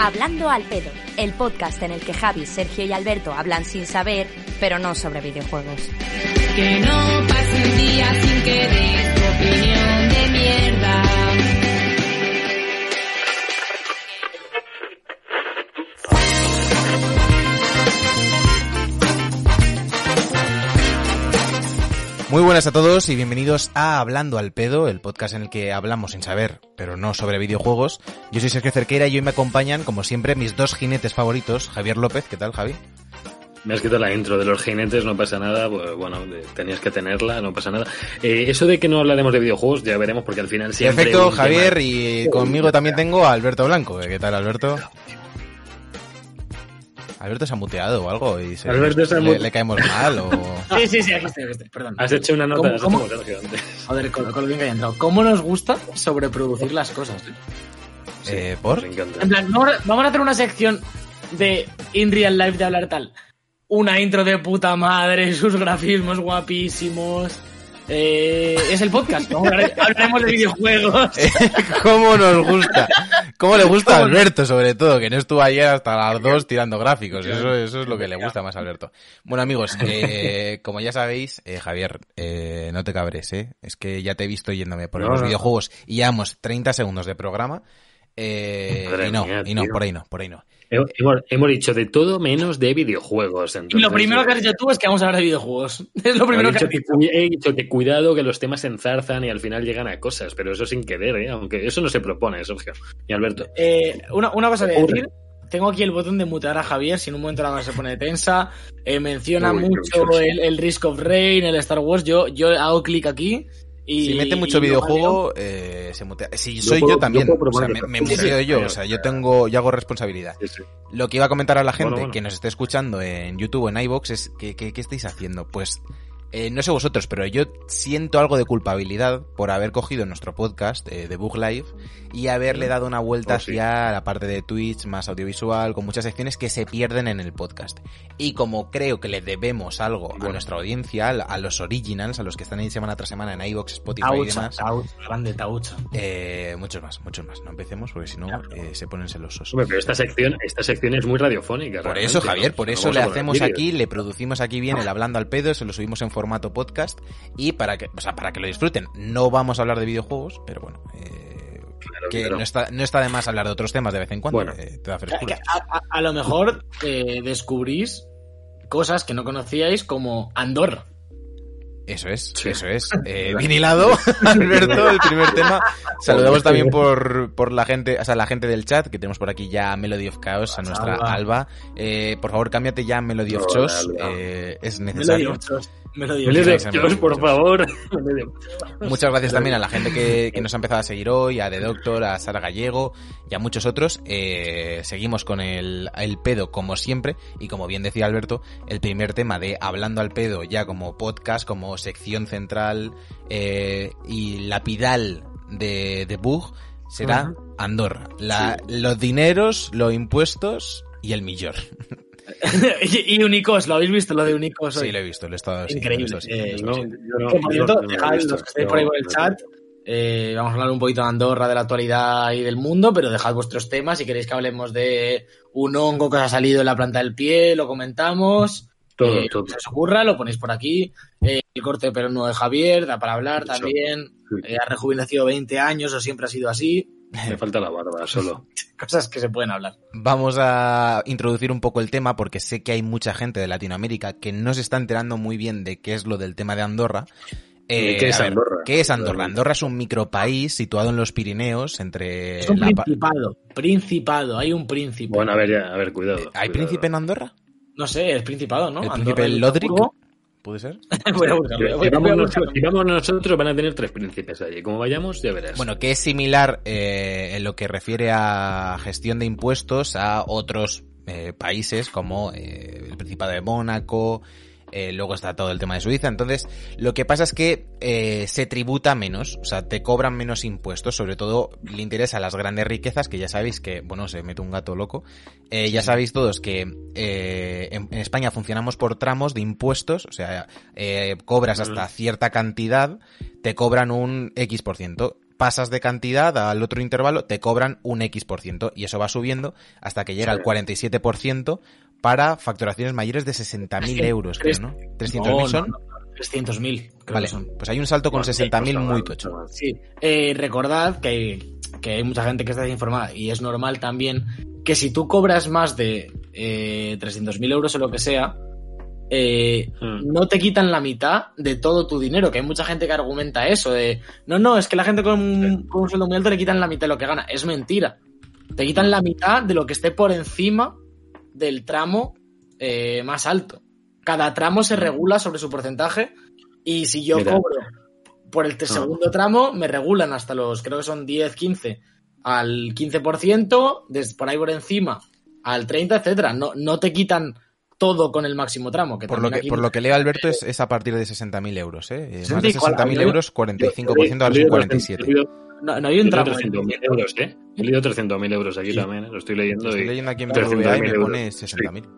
Hablando al pedo, el podcast en el que Javi, Sergio y Alberto hablan sin saber, pero no sobre videojuegos. Que no pase un día sin opinión de mierda. Muy buenas a todos y bienvenidos a Hablando al Pedo, el podcast en el que hablamos sin saber, pero no sobre videojuegos. Yo soy Sergio Cerquera y hoy me acompañan, como siempre, mis dos jinetes favoritos, Javier López. ¿Qué tal, Javi? Me has quitado la intro de los jinetes, no pasa nada. Pues, bueno, tenías que tenerla, no pasa nada. Eh, eso de que no hablaremos de videojuegos, ya veremos, porque al final siempre. Perfecto, Javier, tema- y conmigo también tengo a Alberto Blanco. ¿Qué tal, Alberto? Alberto se ha muteado o algo y se, Alberto se ha le, le caemos mal o... Sí, sí, sí, aquí estoy, aquí estoy, perdón. Has hecho una nota, ¿Cómo- has cómo? Joder, con, con lo bien que haya entrado. ¿Cómo nos gusta sobreproducir las cosas? eh? Eh, ¿Por? En plan, vamos a, vamos a hacer una sección de In Real Life de hablar tal. Una intro de puta madre, sus grafismos guapísimos. Eh, es el podcast, hablaremos de videojuegos. ¿Cómo nos gusta? ¿Cómo le gusta a Alberto, sobre todo? Que no estuvo ayer hasta las 2 tirando gráficos. Eso, eso es lo que le gusta más a Alberto. Bueno, amigos, eh, como ya sabéis, eh, Javier, eh, no te cabres, ¿eh? Es que ya te he visto yéndome por No, los no. videojuegos y llevamos 30 segundos de programa. Eh, y no, mía, y no, por ahí no, por ahí no. Hemos, dicho de todo menos de videojuegos. Y lo primero que has eh, dicho tú es que vamos a hablar de videojuegos. Es lo primero he, que dicho has que, dicho. cu- he dicho que cuidado que los temas se enzarzan y al final llegan a cosas, pero eso sin querer, ¿eh? aunque eso no se propone, Sergio. Y Alberto. Eh, una, una cosa de decir. Tengo aquí el botón de mutear a Javier, si en un momento la cosa se pone tensa. Eh, menciona Uy, mucho el, el Risk of Rain, el Star Wars. Yo, yo hago clic aquí y... Si mete mucho videojuego, eh, se mutea. Si Yo soy puedo- yo también, yo o sea, me, me muteo yo, o sea, yo tengo, yo hago responsabilidad. Sí, sí. Lo que iba a comentar a la gente Bueno, bueno. que nos esté escuchando en YouTube o en iVoox es que, que- ¿qué estáis haciendo? Pues eh, no sé vosotros, pero yo siento algo de culpabilidad por haber cogido nuestro podcast eh, de Book Live y haberle dado una vuelta Oh, sí. hacia la parte de Twitch más audiovisual, con muchas secciones que se pierden en el podcast. Y como creo que le debemos algo a nuestra audiencia, a a los originals, a los que están ahí semana tras semana en iVoox, Spotify y demás, Taucha, grande Taucha. eh, muchos más, muchos más. No empecemos porque si no eh, se ponen celosos. Hombre, pero esta sección, esta sección es muy radiofónica. Por eso, Javier, ¿no? por eso le hacemos aquí, le producimos aquí bien el hablando al pedo, se lo subimos en formato podcast y para que, o sea, para que lo disfruten. No vamos a hablar de videojuegos, pero bueno, eh, Claro, que claro. no está, no está de más hablar de otros temas de vez en cuando. Bueno. eh, te da A, a- a lo mejor eh, descubrís cosas que no conocíais como Andorra. Eso es, Sí. eso es. Eh, bien hilado, Alberto, el primer tema. Saludamos también por, por la gente, o sea, la gente del chat, que tenemos por aquí ya a Melody of Chaos, a nuestra Alba. Eh, por favor, cámbiate ya a Melody of Chos, eh, es necesario. digo, me lo digo. Melody of Dios, por favor. Muchas gracias también a la gente que, que nos ha empezado a seguir hoy, a The Doctor, a Sara Gallego y a muchos otros. Eh, seguimos con el, el pedo como siempre y como bien decía Alberto, el primer tema de Hablando al pedo ya como podcast, como sección central eh, y lapidal de, de Bug será Andorra. La, Los dineros, los impuestos y el millón. y, y Unicos, ¿lo habéis visto? Lo de Unicos hoy. Sí, lo he visto, lo he estado Increíble. lo lo por cierto, lo dejad los que estéis No, por ahí por el chat. eh, vamos a hablar un poquito de Andorra, de la actualidad y del mundo, pero dejad vuestros temas. Si queréis que hablemos de un hongo que os ha salido en la planta del pie, lo comentamos. Todo, Eh, todo. Si os ocurra, lo ponéis por aquí. Eh, el corte de pelo nuevo de Javier, da para hablar también. Sí. Eh, ha rejuvenecido 20 años o siempre ha sido así. Me falta la barba solo. Cosas que se pueden hablar. Vamos a introducir un poco el tema porque sé que hay mucha gente de Latinoamérica que no se está enterando muy bien de qué es lo del tema de Andorra. Eh, ¿Qué es a ver, Andorra? ¿Qué es Andorra? Andorra es un micropaís situado en los Pirineos entre... es un la principado. Principado. Hay un príncipe. Bueno, a ver, ya, a ver, cuidado. ¿Hay cuidado. príncipe en Andorra? No sé, es principado, ¿no? ¿El Andorra príncipe Lodric? Luxemburgo. ¿Puede ser? Si vamos, nosotros, si vamos nosotros, van a tener tres príncipes allí. Como vayamos, ya verás. Bueno, que es similar eh, en lo que refiere a gestión de impuestos a otros eh, países como eh, el Principado de Mónaco, eh, luego está todo el tema de Suiza. Entonces, lo que pasa es que eh, se tributa menos, o sea, te cobran menos impuestos, sobre todo le interesa las grandes riquezas, que ya sabéis que, bueno, se mete un gato loco. Eh, ya sabéis todos que eh, en, en España funcionamos por tramos de impuestos, o sea, eh, cobras hasta cierta cantidad, te cobran un X por ciento. pasas de cantidad al otro intervalo, te cobran un X por ciento y eso va subiendo hasta que llega al 47% para facturaciones mayores de 60.000 euros, creo, ¿no? ¿300.000 No, son? no, no, 300.000, creo Vale, que son. pues hay un salto con Bueno, 60.000 pues, muy tocho. Sí, eh, recordad que hay, que hay mucha gente que está desinformada y es normal también que si tú cobras más de eh, 300.000 euros o lo que sea, eh, Hmm. no te quitan la mitad de todo tu dinero, que hay mucha gente que argumenta eso, de no, no, es que la gente con, un- con un sueldo muy alto le quitan la mitad de lo que gana. Es mentira. Te quitan la mitad de lo que esté por encima del tramo eh, más alto. Cada tramo se regula sobre su porcentaje y si yo Mira. cobro por el Ah. segundo tramo, me regulan hasta los, creo que son 10, 15, al 15%, des- por ahí por encima al 30, etcétera. No, no te quitan todo con el máximo tramo. Que Por lo que, aquí- por lo que leo Alberto es, es a partir de 60.000 euros, ¿eh? Eh, Más de 60, ¿cuál? 60.000 Yo- euros, 45% a los 47. He leído- no, no hay he un leído tramo. 300.000 euros, ¿eh? He leído 300.000 euros aquí Sí. también, ¿eh? Lo estoy leyendo Estoy y... leyendo aquí en 300.000 BBVA y me euros. pone 60.000.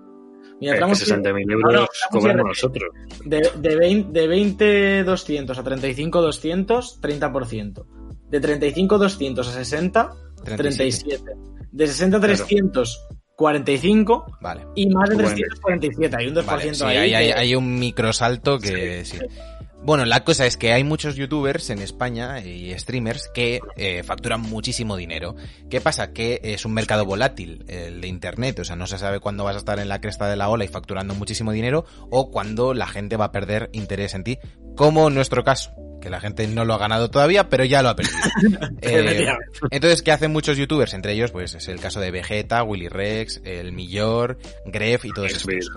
Mira, Eh, que tramos 60.000 No, euros no, cobramos tramos nosotros. de, de 20, de 20 200 a 35 200, 30%. De 35 200 a 60, 37. De 60 a 300, 45. Vale. Y más de Bueno. 347. Hay un 2% Vale, sí, ahí. hay, hay- que- hay un microsalto que sí. Bueno, la cosa es que hay muchos youtubers en España y streamers que eh, facturan muchísimo dinero. ¿Qué pasa? Que es un mercado volátil, el de internet, o sea, no se sabe cuándo vas a estar en la cresta de la ola y facturando muchísimo dinero o cuándo la gente va a perder interés en ti, como en nuestro caso, que la gente no lo ha ganado todavía, pero ya lo ha perdido. Eh, entonces, ¿qué hacen muchos youtubers? Entre ellos, pues es el caso de Vegeta, Willy Rex, el Millor, Gref y todos estos.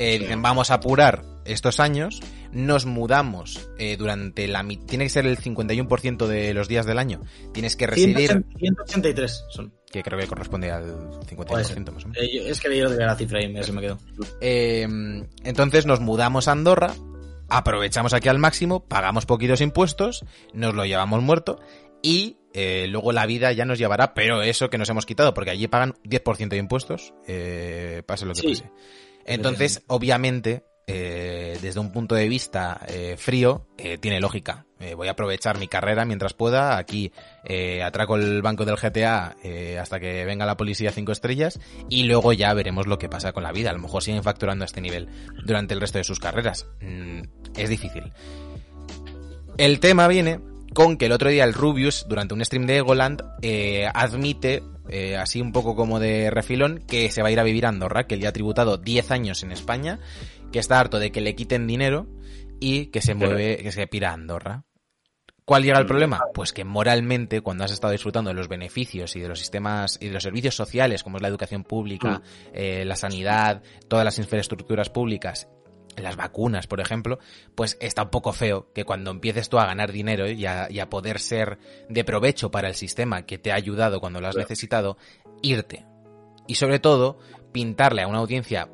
Eh, dicen, vamos a apurar estos años, nos mudamos eh, durante la... Tiene que ser el 51% de los días del año. Tienes que residir, 183 son. que creo que corresponde al 50% más o menos. Eh, yo- es que yo la cifra y me, se me quedó. Eh, entonces nos mudamos a Andorra, aprovechamos aquí al máximo, pagamos poquitos impuestos, nos lo llevamos muerto y eh, luego la vida ya nos llevará, pero eso que nos hemos quitado, porque allí pagan 10% de impuestos, eh, pase lo que Sí. pase. Entonces, obviamente, eh, desde un punto de vista eh, frío, eh, tiene lógica. Eh, voy a aprovechar mi carrera mientras pueda. Aquí eh, atraco el banco del GTA eh, hasta que venga la policía cinco estrellas y luego ya veremos lo que pasa con la vida. A lo mejor siguen facturando a este nivel durante el resto de sus carreras. Mm, es difícil. El tema viene con que el otro día el Rubius, durante un stream de Egoland, eh, admite, eh, así un poco como de refilón, que se va a ir a vivir a Andorra, que él ya ha tributado 10 años en España, que está harto de que le quiten dinero y que se mueve, que se pira a Andorra. ¿Cuál llega el problema? Pues que moralmente, cuando has estado disfrutando de los beneficios y de los sistemas y de los servicios sociales, como es la educación pública, eh, la sanidad, todas las infraestructuras públicas, las vacunas, por ejemplo, pues está un poco feo que cuando empieces tú a ganar dinero y a, y a poder ser de provecho para el sistema que te ha ayudado cuando lo has necesitado, irte. Y sobre todo, pintarle a una audiencia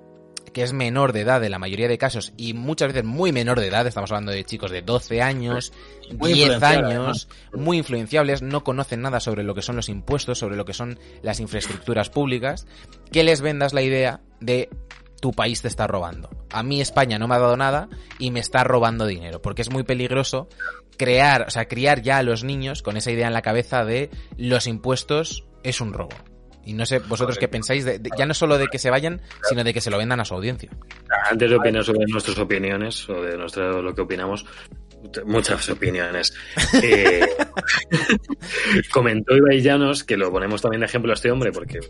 que es menor de edad en la mayoría de casos y muchas veces muy menor de edad, estamos hablando de chicos de 12 años, Muy 10 influenciable, años, muy influenciables, no conocen nada sobre lo que son los impuestos, sobre lo que son las infraestructuras públicas, que les vendas la idea de tu país te está robando. A mí España no me ha dado nada y me está robando dinero, porque es muy peligroso crear, o sea, criar ya a los niños con esa idea en la cabeza de los impuestos es un robo. Y no sé vosotros qué pensáis, de, de- ya no solo de que se vayan, sino de que se lo vendan a su audiencia. Antes de opinar sobre nuestras opiniones o de nuestra, lo que opinamos, muchas opiniones. Eh, comentó Ibai Llanos, que lo ponemos también de ejemplo a este hombre, porque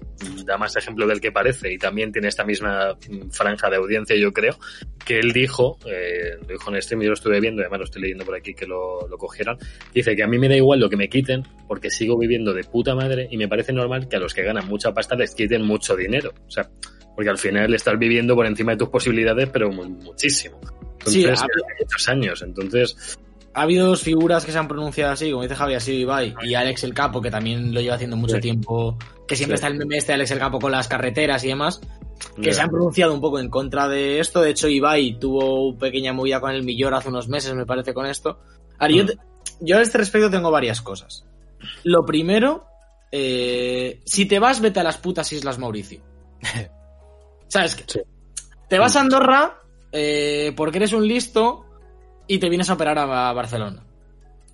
da más ejemplo del que parece y también tiene esta misma franja de audiencia, yo creo, que él dijo, eh, lo dijo en stream, yo lo estuve viendo, además lo estoy leyendo por aquí que lo, lo cogieron, dice que a mí me da igual lo que me quiten, porque sigo viviendo de puta madre y me parece normal que a los que ganan mucha pasta les quiten mucho dinero. O sea, porque al final estás viviendo por encima de tus posibilidades, pero mu- muchísimo. Sí, hace muchos años. Entonces, Ha habido dos figuras que se han pronunciado así, como dice Javi, así Ibai, y Alex el Capo, que también lo lleva haciendo mucho Sí. tiempo, que siempre Sí. está el meme este de Alex el Capo con las carreteras y demás, que se han pronunciado un poco en contra de esto. De hecho, Ibai tuvo pequeña movida con el Millor hace unos meses, me parece, con esto. Ahora, yo, Mm. te- yo a este respecto tengo varias cosas. Lo primero, eh, si te vas, vete a las putas Islas Mauricio. ¿Sabes? qué? Sí. Te vas a Andorra eh, porque eres un listo y te vienes a operar a, Barcelona.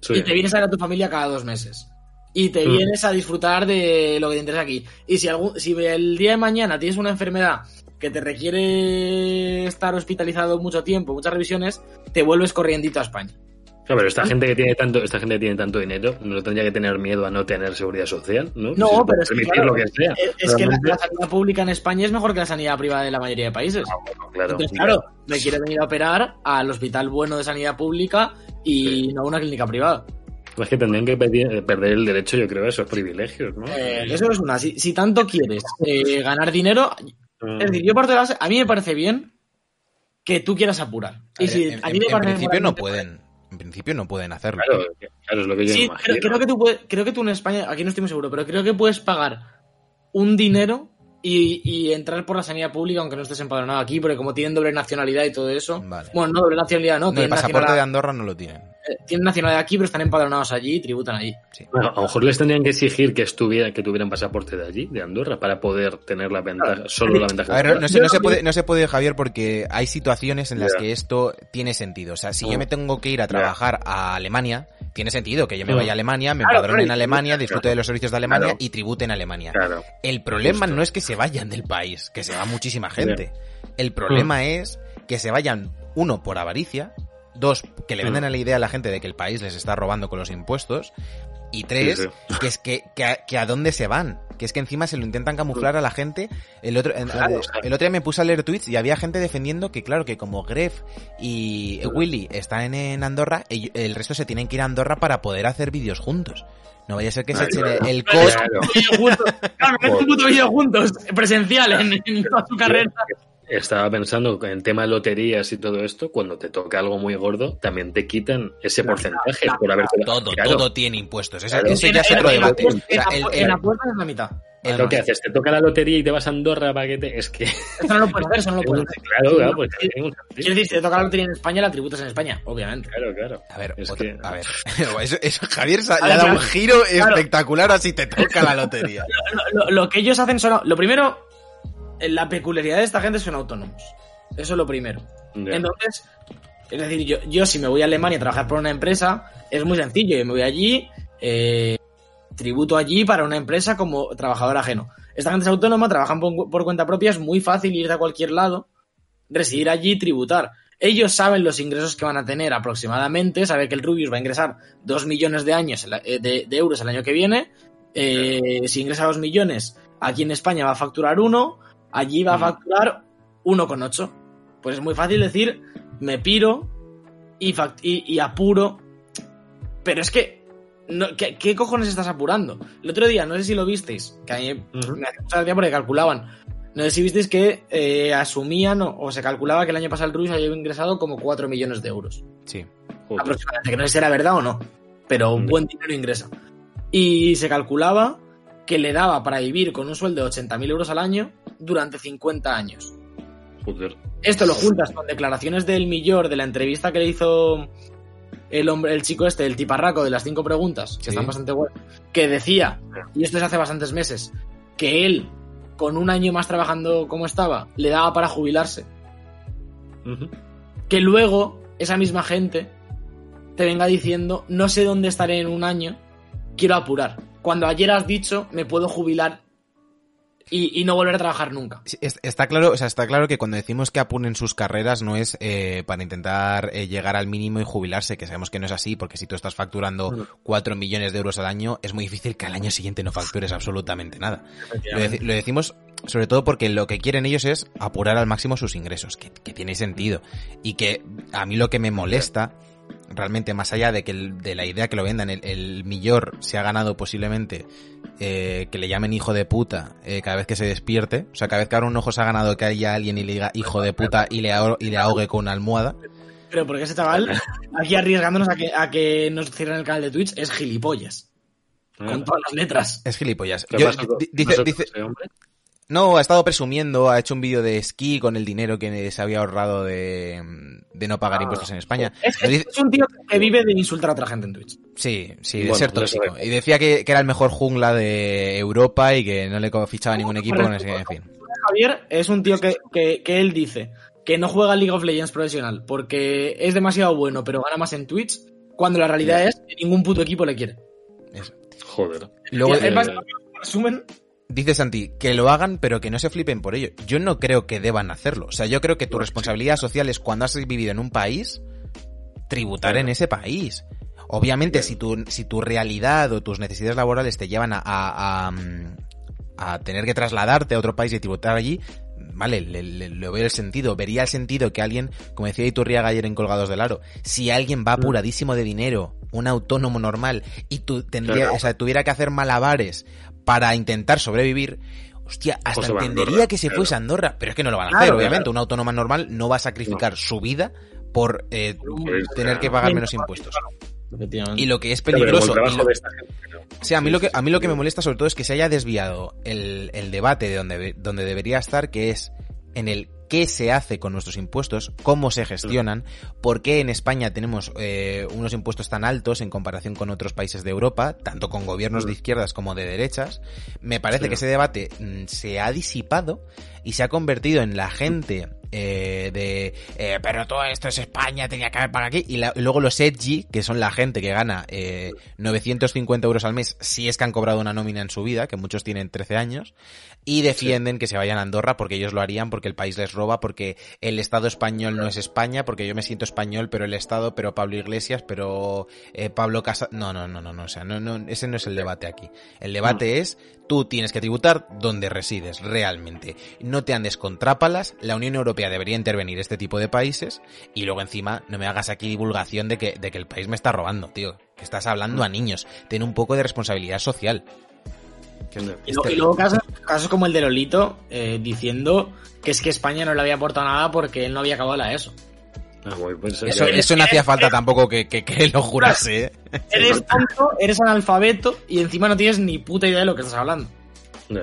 Sí. y te vienes a ver a tu familia cada dos meses. Y te Mm. vienes a disfrutar de lo que te interesa aquí. Y si, algún, si el día de mañana tienes una enfermedad que te requiere estar hospitalizado mucho tiempo, muchas revisiones, te vuelves corriendito a España. Claro, pero esta gente que tiene tanto, esta gente que tiene tanto dinero, no tendría que tener miedo a no tener seguridad social, ¿no? No, Si pero es que, permitir claro, lo que sea. Es, es que la, sanidad pública en España es mejor que la sanidad privada de la mayoría de países. claro, Entonces, claro, me quiere venir a operar al hospital bueno de sanidad pública y no a una clínica privada. Es que tendrían que pedir- perder el derecho, yo creo, a esos privilegios, ¿no? Eh, eso es una. Si, si tanto quieres eh, ganar dinero, Mm. es decir, yo parto de la base, a mí me parece bien que tú quieras apurar. A Y ver, si en, a en- mí me en parece principio no pueden. En principio no pueden hacerlo. Claro, claro, es lo que yo Sí, imagino. creo que tú puedes, creo que tú en España, aquí no estoy muy seguro, pero creo que puedes pagar un dinero y, y entrar por la sanidad pública aunque no estés empadronado aquí, porque como tienen doble nacionalidad y todo eso. Vale. Bueno, no doble nacionalidad, no, No, el pasaporte de Andorra no lo tienen. Tienen nacionalidad aquí, pero están empadronados allí y tributan allí. Sí. Bueno, a lo mejor les tendrían que exigir que estuviera, que tuvieran pasaporte de allí, de Andorra, para poder tener la ventaja, solo la ventaja. A ver, no, no se, no se puede, que- no se puede, Javier, porque hay situaciones en las que esto tiene sentido. O sea, si Mm. yo me tengo que ir a trabajar a Alemania, tiene sentido que yo me Mm. vaya a Alemania, me Claro, empadrone en claro, Alemania, disfrute de los servicios de Alemania Claro. y tribute en Alemania. Claro. El problema Justo. no es que se vayan del país, que se va muchísima gente. El problema Mm. es que se vayan, uno, por avaricia, dos, que le venden Mm. a la idea a la gente de que el país les está robando con los impuestos, y tres, Sí, que es que, que, a, que a dónde se van. Que es que encima se lo intentan camuflar a la gente. El otro, en- Claro, el, claro. el otro día me puse a leer tweets y había gente defendiendo que, claro, que como Gref y Willy están en Andorra, el, el resto se tienen que ir a Andorra para poder hacer vídeos juntos. No vaya a ser que se echen el, el. Claro. un puto vídeo juntos, presencial, en, en toda su carrera. Estaba pensando que en el tema de loterías y todo esto, cuando te toca algo muy gordo, también te quitan ese porcentaje por haber Todo, Claro. todo tiene impuestos. Eso, Claro. eso En- ya es otro en debate. apuestas- O sea, en el- en apuestas es la mitad. Lo que haces, te toca la lotería y te vas a Andorra para que te... Es que... Eso no lo puedes hacer, eso no lo puedes hacer. Claro, claro, pues Quiero decir, si te toca la lotería en España, la tributas en España, obviamente. Claro, claro. A ver, Es otro- que- a ver. Eso, eso, Javier le ha dado un claro. giro Claro. espectacular así te toca la lotería. Lo, lo- lo que ellos hacen son. Lo primero, la peculiaridad de esta gente son autónomos. Eso es lo primero. Entonces, es decir, yo, yo si me voy a Alemania a trabajar por una empresa, es muy sencillo. Yo me voy allí, eh, tributo allí para una empresa como trabajador ajeno. Esta gente es autónoma, trabajan por, por cuenta propia, es muy fácil ir de cualquier lado, residir allí y tributar. Ellos saben los ingresos que van a tener aproximadamente, saben que el Rubius va a ingresar 2 millones de, años, eh, de, de euros el año que viene. Eh, si ingresa 2 millones, aquí en España va a facturar 1, allí va a facturar 1,8. Pues es muy fácil decir, me piro y, fac- y, y apuro. Pero es que, no, ¿qué, qué cojones estás apurando? El otro día, no sé si lo visteis, que a mí me hacía mucha gracia porque calculaban. No sé si visteis que eh, asumían o, o se calculaba que el año pasado el Rubius había ingresado como 4 millones de euros. Sí. Joder. Aproximadamente, que no sé si era verdad o no, pero un buen dinero ingresa. Y se calculaba que le daba para vivir con un sueldo de 80.000 euros al año durante 50 años. Joder. Esto lo juntas con declaraciones del Millor de la entrevista que le hizo el hombre, el chico este, el tiparraco de las cinco preguntas, que Sí. están bastante guay, que decía, y esto es hace bastantes meses, que él, con un año más trabajando como estaba, le daba para jubilarse. Que luego esa misma gente te venga diciendo, no sé dónde estaré en un año, quiero apurar. Cuando ayer has dicho, me puedo jubilar y, y no volver a trabajar nunca. Está claro, o sea, está claro que cuando decimos que apuren sus carreras no es eh, para intentar eh, llegar al mínimo y jubilarse, que sabemos que no es así, porque si tú estás facturando Mm. 4 millones de euros al año, es muy difícil que al año siguiente no factures absolutamente nada. Lo, deci- lo decimos sobre todo porque lo que quieren ellos es apurar al máximo sus ingresos, que, que tiene sentido. Y que a mí lo que me molesta, realmente más allá de que el- de la idea que lo vendan, el, el Millor se ha ganado posiblemente eh, que le llamen hijo de puta eh, cada vez que se despierte. O sea, cada vez que abra un ojo se ha ganado que haya alguien y le diga hijo de puta y le, ahogue, y le ahogue con una almohada. Pero porque ese chaval, aquí arriesgándonos a que, a que nos cierren el canal de Twitch, es gilipollas. Con todas las letras. Es gilipollas. ¿Qué Yo- dice, dice? No, ha estado presumiendo, ha hecho un vídeo de esquí con el dinero que se había ahorrado de, de no pagar Ah, impuestos en España. Es, dice- es un tío que vive de insultar a otra gente en Twitch. Sí, sí, de Bueno, ser tóxico. Y decía que, que era el mejor jungla de Europa y que no le fichaba ningún equipo. No sé qué, en fin. Javier es un tío que, que, que él dice que no juega League of Legends profesional porque es demasiado bueno, pero gana más en Twitch. Cuando la realidad es que ningún puto equipo le quiere. Eso. Joder. Luego, Es eh, más, resumen, Dice Santi, que lo hagan, pero que no se flipen por ello. Yo no creo que deban hacerlo. O sea, yo creo que tu responsabilidad social es cuando has vivido en un país, tributar en ese país. Obviamente, si tu, si tu realidad o tus necesidades laborales te llevan a, a, a, mm, a tener que trasladarte a otro país y tributar allí, vale, le, le- le veo el sentido. Vería el sentido que alguien, como decía Iturriaga ayer en Colgados del Aro, si alguien va apuradísimo de dinero, un autónomo normal, y tú tendría, Claro. o sea, tuviera que hacer malabares para intentar sobrevivir, hostia, hasta O a entendería Andorra, que se claro. fuese a Andorra, pero es que no lo van a Claro, hacer, claro. obviamente. Una autónoma normal no va a sacrificar su vida por eh, Pues, tener que pagar menos impuestos. efectivamente. Y lo que es peligroso, lo- no. Sí, a mí lo que a mí lo que me molesta sobre todo es que se haya desviado el, el debate de donde, donde debería estar, que es en el qué se hace con nuestros impuestos, cómo se gestionan, por qué en España tenemos eh, unos impuestos tan altos en comparación con otros países de Europa, tanto con gobiernos de izquierdas como de derechas. Me parece Sí. que ese debate mm, se ha disipado y se ha convertido en la gente eh, de eh, pero todo esto es España, tenía que haber pagado aquí. Y, la- y luego los edgy, que son la gente que gana eh, 950 euros al mes si es que han cobrado una nómina en su vida, que muchos tienen 13 años, y defienden que se vayan a Andorra porque ellos lo harían, porque el país les roba, porque el Estado español no es España, porque yo me siento español, pero el Estado, pero Pablo Iglesias, pero eh, Pablo Casa... No, no, no, no, no, o sea, no, no, ese no es el debate aquí. El debate es, tú tienes que tributar donde resides, realmente. No te andes con trápalas, la Unión Europea debería intervenir este tipo de países, y luego encima no me hagas aquí divulgación de que, de que el país me está robando, tío. Que estás hablando a niños. Ten un poco de responsabilidad social. Y luego casos, casos como el de Lolito eh, diciendo que es que España no le había aportado nada porque él no había acabado la ESO. Ah, bueno, pues, Eso, no hacía falta tampoco que, que, que lo jurase, ¿eh? Eres tonto, eres analfabeto y encima no tienes ni puta idea de lo que estás hablando. Sí,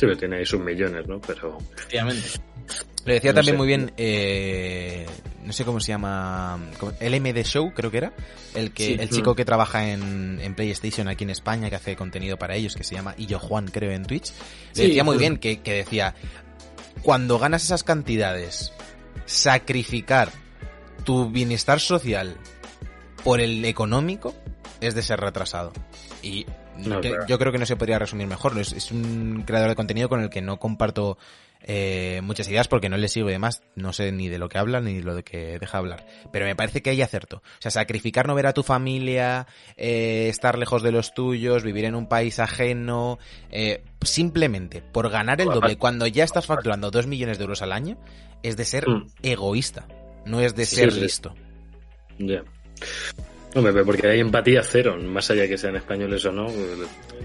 pero tiene ahí sus millones, ¿no? Pero. Efectivamente. Lo decía No también sé. muy bien, eh, no sé cómo se llama, ¿cómo? LMD Show creo que era, el que Sí. el chico que trabaja en, en PlayStation aquí en España, que hace contenido para ellos, que se llama Illo Juan creo en Twitch, le Sí, decía muy sí. bien que, que decía, cuando ganas esas cantidades, sacrificar tu bienestar social por el económico es de ser retrasado. Y No, que- claro. yo creo que no se podría resumir mejor. Es, es un creador de contenido con el que no comparto eh, muchas ideas porque no le sigo y demás. No sé ni de lo que habla ni de lo de que deja hablar. Pero me parece que hay acerto. O sea, sacrificar no ver a tu familia, eh, estar lejos de los tuyos, vivir en un país ajeno, eh, simplemente por ganar el doble cuando ya estás facturando dos millones de euros al año, es de ser Mm. egoísta. No es de ser sí. listo. Ya. Hombre, pero porque hay empatía cero, más allá de que sean españoles o no,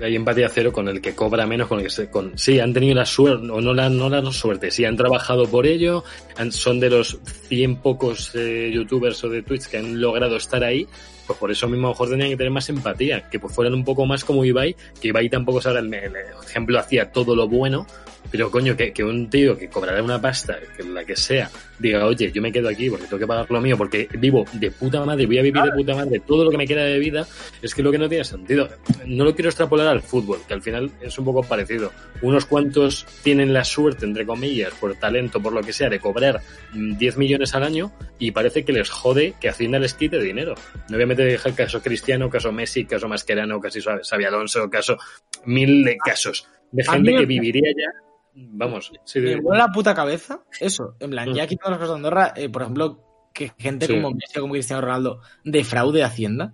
hay empatía cero con el que cobra menos, con el que se, con, sí, han tenido la suerte, o no la, no la suerte, sí, han trabajado por ello, han- son de los cien pocos eh, youtubers o de Twitch que han logrado estar ahí, pues por eso mismo a lo mejor tenían que tener más empatía, que pues fueran un poco más como Ibai, que Ibai tampoco sabe, el, el ejemplo hacía todo lo bueno, pero coño, que, que un tío que cobrará una pasta, que la que sea, diga, oye, yo me quedo aquí porque tengo que pagar lo mío, porque vivo de puta madre, voy a vivir de puta madre, todo lo que me queda de vida, es que lo que no tiene sentido. No lo quiero extrapolar al fútbol, que al final es un poco parecido. Unos cuantos tienen la suerte, entre comillas, por talento, por lo que sea, de cobrar mm, 10 millones al año y parece que les jode que Hacienda les quite dinero. No voy a meter el caso Cristiano, caso Messi, caso Mascherano, caso Xavi Alonso, caso mil de casos de gente que viviría ya, vamos, sí, Me vuela la puta cabeza eso. En plan, Mm. ya quitando las cosas de Andorra, eh, por ejemplo, que gente Sí. como Messi o como Cristiano Ronaldo defraude Hacienda.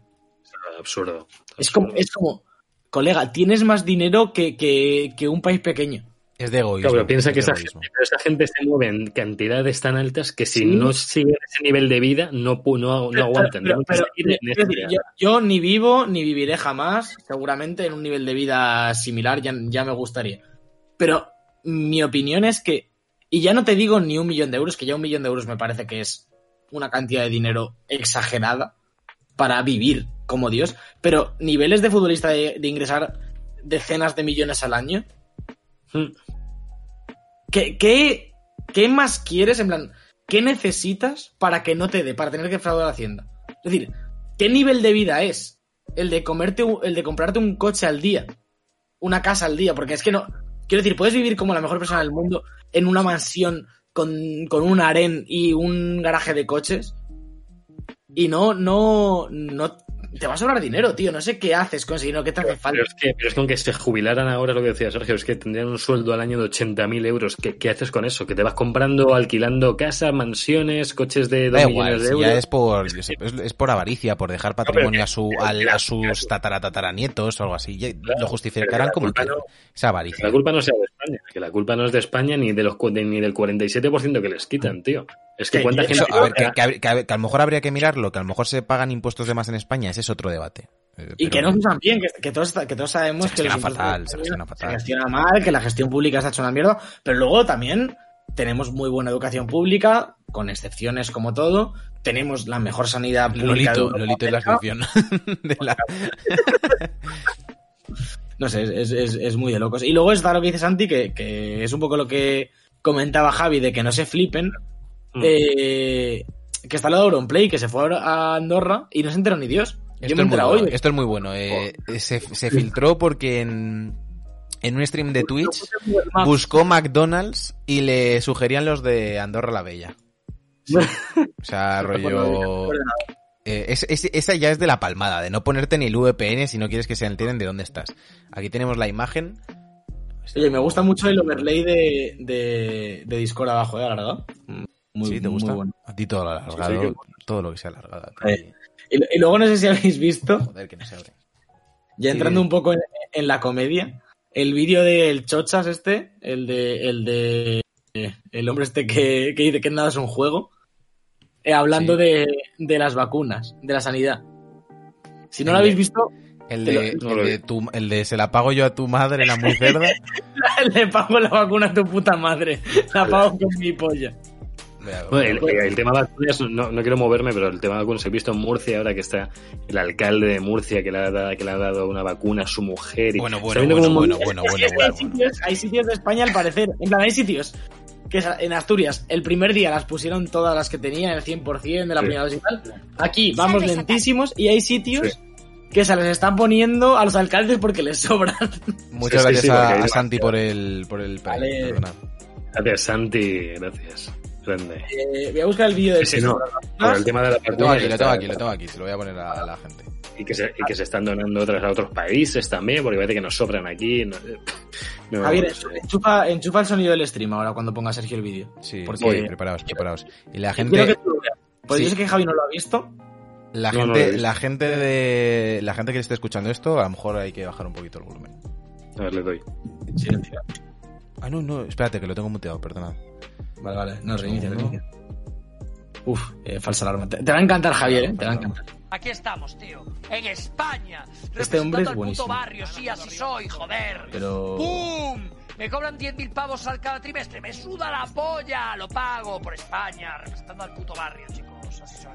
absurdo. Es como, absurdo. es como, colega, tienes más dinero que, que, que un país pequeño. Es de egoísmo. Claro, pero piensa es que esa gente, pero esa gente se mueve en cantidades tan altas que si Sí. no siguen ese nivel de vida, no, pu- no, no aguantan. Pero- pero- decir, nivel. yo, yo ni vivo ni viviré jamás, seguramente en un nivel de vida similar, ya, ya me gustaría. Pero mi opinión es que, y ya no te digo ni un millón de euros, que ya un millón de euros me parece que es una cantidad de dinero exagerada para vivir como Dios, pero niveles de futbolista de, ingresar decenas de millones al año, Mm. ¿qué, qué, qué más quieres? En plan, ¿qué necesitas para que no te dé, para tener que defraudar a Hacienda? Es decir, ¿qué nivel de vida es el de comerte, el de comprarte un coche al día, una casa al día? Porque es que no, quiero decir, puedes vivir como la mejor persona del mundo en una mansión con, con un harén y un garaje de coches. Y no, no, no te va a sobrar dinero, tío. No sé qué haces con ese dinero, qué te hace falta. Pero es, que, pero es que aunque se jubilaran ahora, lo que decía Sergio, es que tendrían un sueldo al año de 80.000 euros. ¿Qué, ¿Qué haces con eso? Que te vas comprando, alquilando casas, mansiones, coches de 2 Da millones de si euros. ya es por, es, es por avaricia, por dejar patrimonio a, su, al- a sus tataratataranietos o algo así. Ya Claro, lo justificarán como quieran. no- Esa avaricia. La culpa no sea de España, que la culpa no es de España ni de los de- ni del 47% que les quitan, tío. Es que Que- cuánta que gente. Eso, a ver, que, que- que- que a lo mejor habría que mirarlo, que a lo mejor se pagan impuestos de más en España, ese es otro debate. Eh, Y que no se usan bien, que, que todos, que todos sabemos Se que los fatal, de se gestiona fatal. se gestiona mal, que la gestión pública está hecha una mierda, pero luego también tenemos muy buena educación pública, con excepciones como todo, tenemos la mejor sanidad pública de Lolito, es la excepción. de la- No sé, es, es- es muy de locos. Y luego está lo que dice Santi, que, que es un poco lo que comentaba Javi, de que no se flipen, Mm. eh, que está lo de Auronplay, que se fue a Andorra y no se enteró ni Dios. Esto, es muy bueno, hoy. esto es muy bueno. eh, se, se filtró porque en, en un stream de Twitch buscó McDonald's y le sugerían los de Andorra la Bella. O sea, rollo... eh, es- es- esa ya es de la palmada, de no ponerte ni el VPN si no quieres que se enteren de dónde estás. Aquí tenemos la imagen. Oye, me gusta mucho el overlay de, de, de Discord abajo, ¿eh? Alargado. Muy, ¿Sí? ¿Te muy gusta? bueno. A ti todo lo alargado, Sí, sí, todo lo que sea alargado. Eh. Y, y luego no sé si habéis visto, Joder, que no se abre. ya Sí. entrando un poco en, en la comedia, el vídeo del Chochas este, el de el de eh, el hombre este que, que dice que nada es un juego, eh, hablando Sí. de, de las vacunas, de la sanidad. Si no El lo habéis visto, El lo- de, el, de tu- el de se la pago yo a tu madre, la muy cerda. le pago la vacuna a tu puta madre, la pago con mi polla. Bueno, el, el tema de vacunas, no, no quiero moverme, pero el tema de vacunas, he visto en Murcia ahora que está el alcalde de Murcia que le ha, dado, que le ha dado una vacuna a su mujer. Y Bueno, bueno, bueno, bueno, bueno, bueno, bueno, hay, bueno. sitios, hay sitios de España al parecer. En plan, hay sitios que en Asturias el primer día las pusieron todas las que tenían, el 100% de la Sí. primera dosis y tal. Aquí vamos lentísimos y hay sitios que se les están poniendo a los alcaldes porque les sobran. Muchas Sí, sí, gracias sí, a, porque hay a Santi por el, por el Vale. Santi, gracias. Eh, voy a buscar el vídeo del Sí, no. Por el tema de la Lo tengo vacuna. aquí, lo tengo aquí, lo tengo aquí, se lo voy a poner a, a la gente. Y que, se, y que se están donando otras a otros países también, porque parece que nos sobran aquí. No, no Javier, sé. enchufa, enchufa el sonido del stream ahora cuando ponga Sergio el vídeo. Sí, Porque- sí, preparaos, preparaos. Y la gente, que tú. Pues Sí. yo sé que Javi no lo ha visto. la No, no gente, la gente de, la gente que esté escuchando esto, a lo mejor hay que bajar un poquito el volumen. A ver, le doy. Silencio. Ah, no, no, espérate, que lo tengo muteado, perdonad. Vale, vale. No, reinicia, reinicia. Uf, eh, falsa alarma. Te, te va a encantar, Javier, ¿eh? Te va a encantar. Aquí estamos, tío. En España. Este hombre es representando al buenísimo. puto barrio, sí, así soy, joder. Pero- ¡Pum! Me cobran 10.000 pavos al cada trimestre. Me suda la polla. Lo pago por España, representando al puto barrio, chicos. Así soy.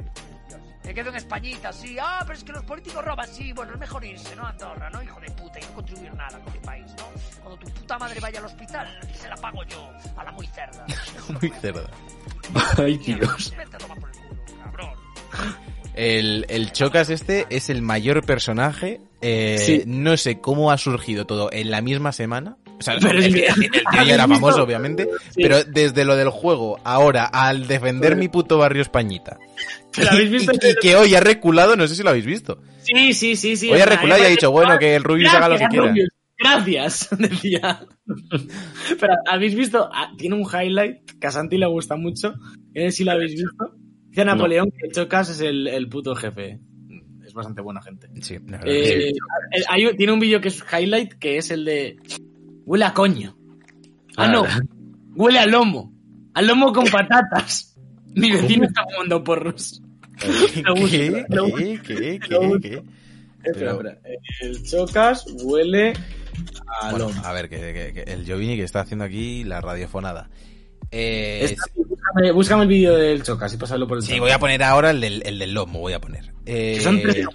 Me quedo en Españita, sí. Ah, pero es que los políticos roban, sí. Bueno, es mejor irse, ¿no? a Andorra, ¿no? Hijo de puta, y no contribuir nada con mi país, ¿no? Cuando tu puta madre vaya al hospital, se la pago yo, a la muy cerda. Muy cerda. Ay, Dios. Vete a tomar por el culo, cabrón. El, el Chocas este es el mayor personaje. eh, Sí. No sé cómo ha surgido todo en la misma semana. O sea, Pero el, es tío- que- el tío ya ¿habéis era famoso, obviamente. Sí. Pero desde lo del juego, ahora, al defender mi puto barrio Españita. ¿Pero habéis visto y, y que hoy ha reculado, no sé si lo habéis visto. Sí, sí, sí, sí. Hoy ha reculado y ha me dicho, bueno, que el Rubius haga lo que quiera. Rubius, Gracias, decía. Pero, ¿habéis visto? Ah, Tiene un highlight que a Santi le gusta mucho. No sé si lo habéis visto. Dice Napoleón que Chocas es el, el puto jefe. Es bastante buena gente. Sí, la verdad sí. Eh, eh, hay tiene un vídeo que es highlight que es el de. Huele a coño. Ah, no. Huele a lomo. A lomo con patatas. Mi vecino está fumando porros. Gusta, ¿Qué? ¿Qué? ¿Qué? ¿Qué? ¿Qué? Espera. El Chocas huele a Bueno, lomo. a ver, que, que- que el Jovini que está haciendo aquí la radiofonada. Eh, Esta- búscame, búscame el vídeo del Chocas y pásalo por el sí, voy a poner ahora el del, el del lomo, voy a poner. Eh, son tres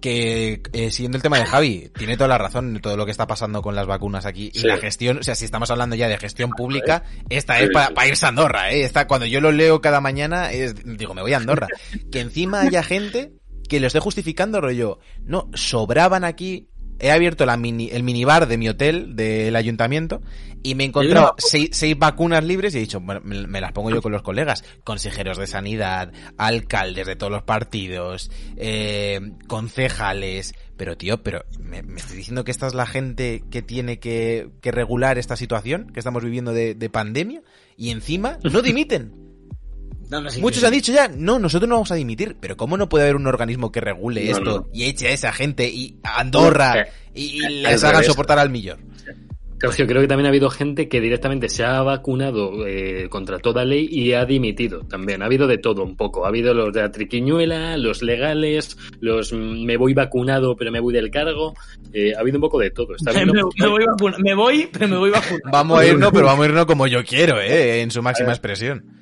que eh, siguiendo el tema de Javi, tiene toda la razón en todo lo que está pasando con las vacunas aquí. Y la gestión, o sea, si estamos hablando ya de gestión pública, esta es para irse a Andorra, ¿eh? Esta, cuando yo lo leo cada mañana, es, digo, me voy a Andorra. Que encima haya gente que lo esté justificando, rollo. No, sobraban aquí he abierto la mini, el minibar de mi hotel del ayuntamiento y me he encontrado seis, seis vacunas libres y he dicho, bueno, me, me las pongo yo con los colegas, consejeros de sanidad, alcaldes de todos los partidos, eh, concejales, pero tío, pero ¿me, me estoy diciendo que esta es la gente que tiene que, que regular esta situación que estamos viviendo de, de pandemia y encima no dimiten. No, no, sí, Muchos sí. han dicho ya, no, nosotros no vamos a dimitir, pero ¿cómo no puede haber un organismo que regule No, esto no. y eche a esa gente y a Andorra Eh, y, y al les hagan soportar al millón? Sergio, creo que también ha habido gente que directamente se ha vacunado eh, contra toda ley y ha dimitido también. Ha habido de todo un poco. Ha habido los de la triquiñuela, los legales, los me voy vacunado pero me voy del cargo. Eh, ha habido un poco de todo. Está Me, voy vacuna- me voy, pero me voy vacunando. Vamos a irnos, pero vamos a irnos como yo quiero, ¿eh? En su máxima expresión.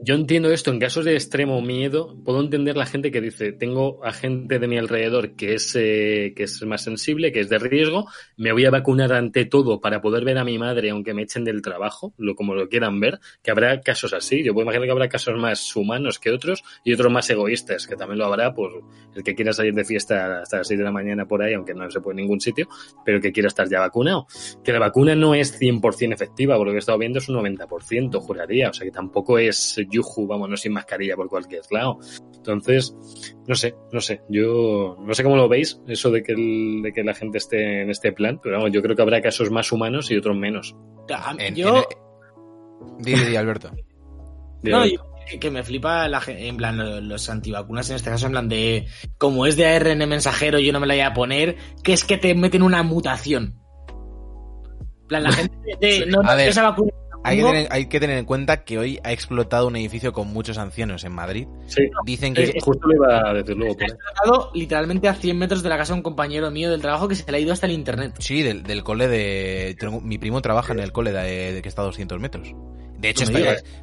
Yo entiendo esto en casos de extremo miedo. Puedo entender la gente que dice, tengo a gente de mi alrededor que es, eh, que es más sensible, que es de riesgo, me voy a vacunar ante todo para poder ver a mi madre aunque me echen del trabajo, lo como lo quieran ver, que habrá casos así. Yo puedo imaginar que habrá casos más humanos que otros y otros más egoístas, que también lo habrá, pues el que quiera salir de fiesta hasta las 6 de la mañana por ahí, aunque no se puede en ningún sitio, pero que quiera estar ya vacunado. Que la vacuna no es 100% efectiva, por lo que he estado viendo es un 90%, juraría. O sea que tampoco es yuju, vámonos sin mascarilla por cualquier lado. Entonces, no sé, no sé. Yo no sé cómo lo veis, eso de que, el- de que la gente esté en este plan, pero vamos, yo creo que habrá casos más humanos y otros menos. A- En- yo, en- di, Alberto. no, yo- que me flipa la en plan lo- los antivacunas en este caso en plan de como es de ARN mensajero yo no me la voy a poner que es que te meten una mutación En plan la gente de, no, ver, esa vacuna Hay que, tener, hay que tener en cuenta que hoy ha explotado un edificio con muchos ancianos en Madrid. Sí, Dicen que... eh, justo lo iba a decir luego. ahí. explotado literalmente a 100 metros de la casa de un compañero mío del trabajo que se le ha ido hasta el internet Sí, del, del cole de... Mi primo trabaja en el cole de, de que está a 200 metros. De hecho, está,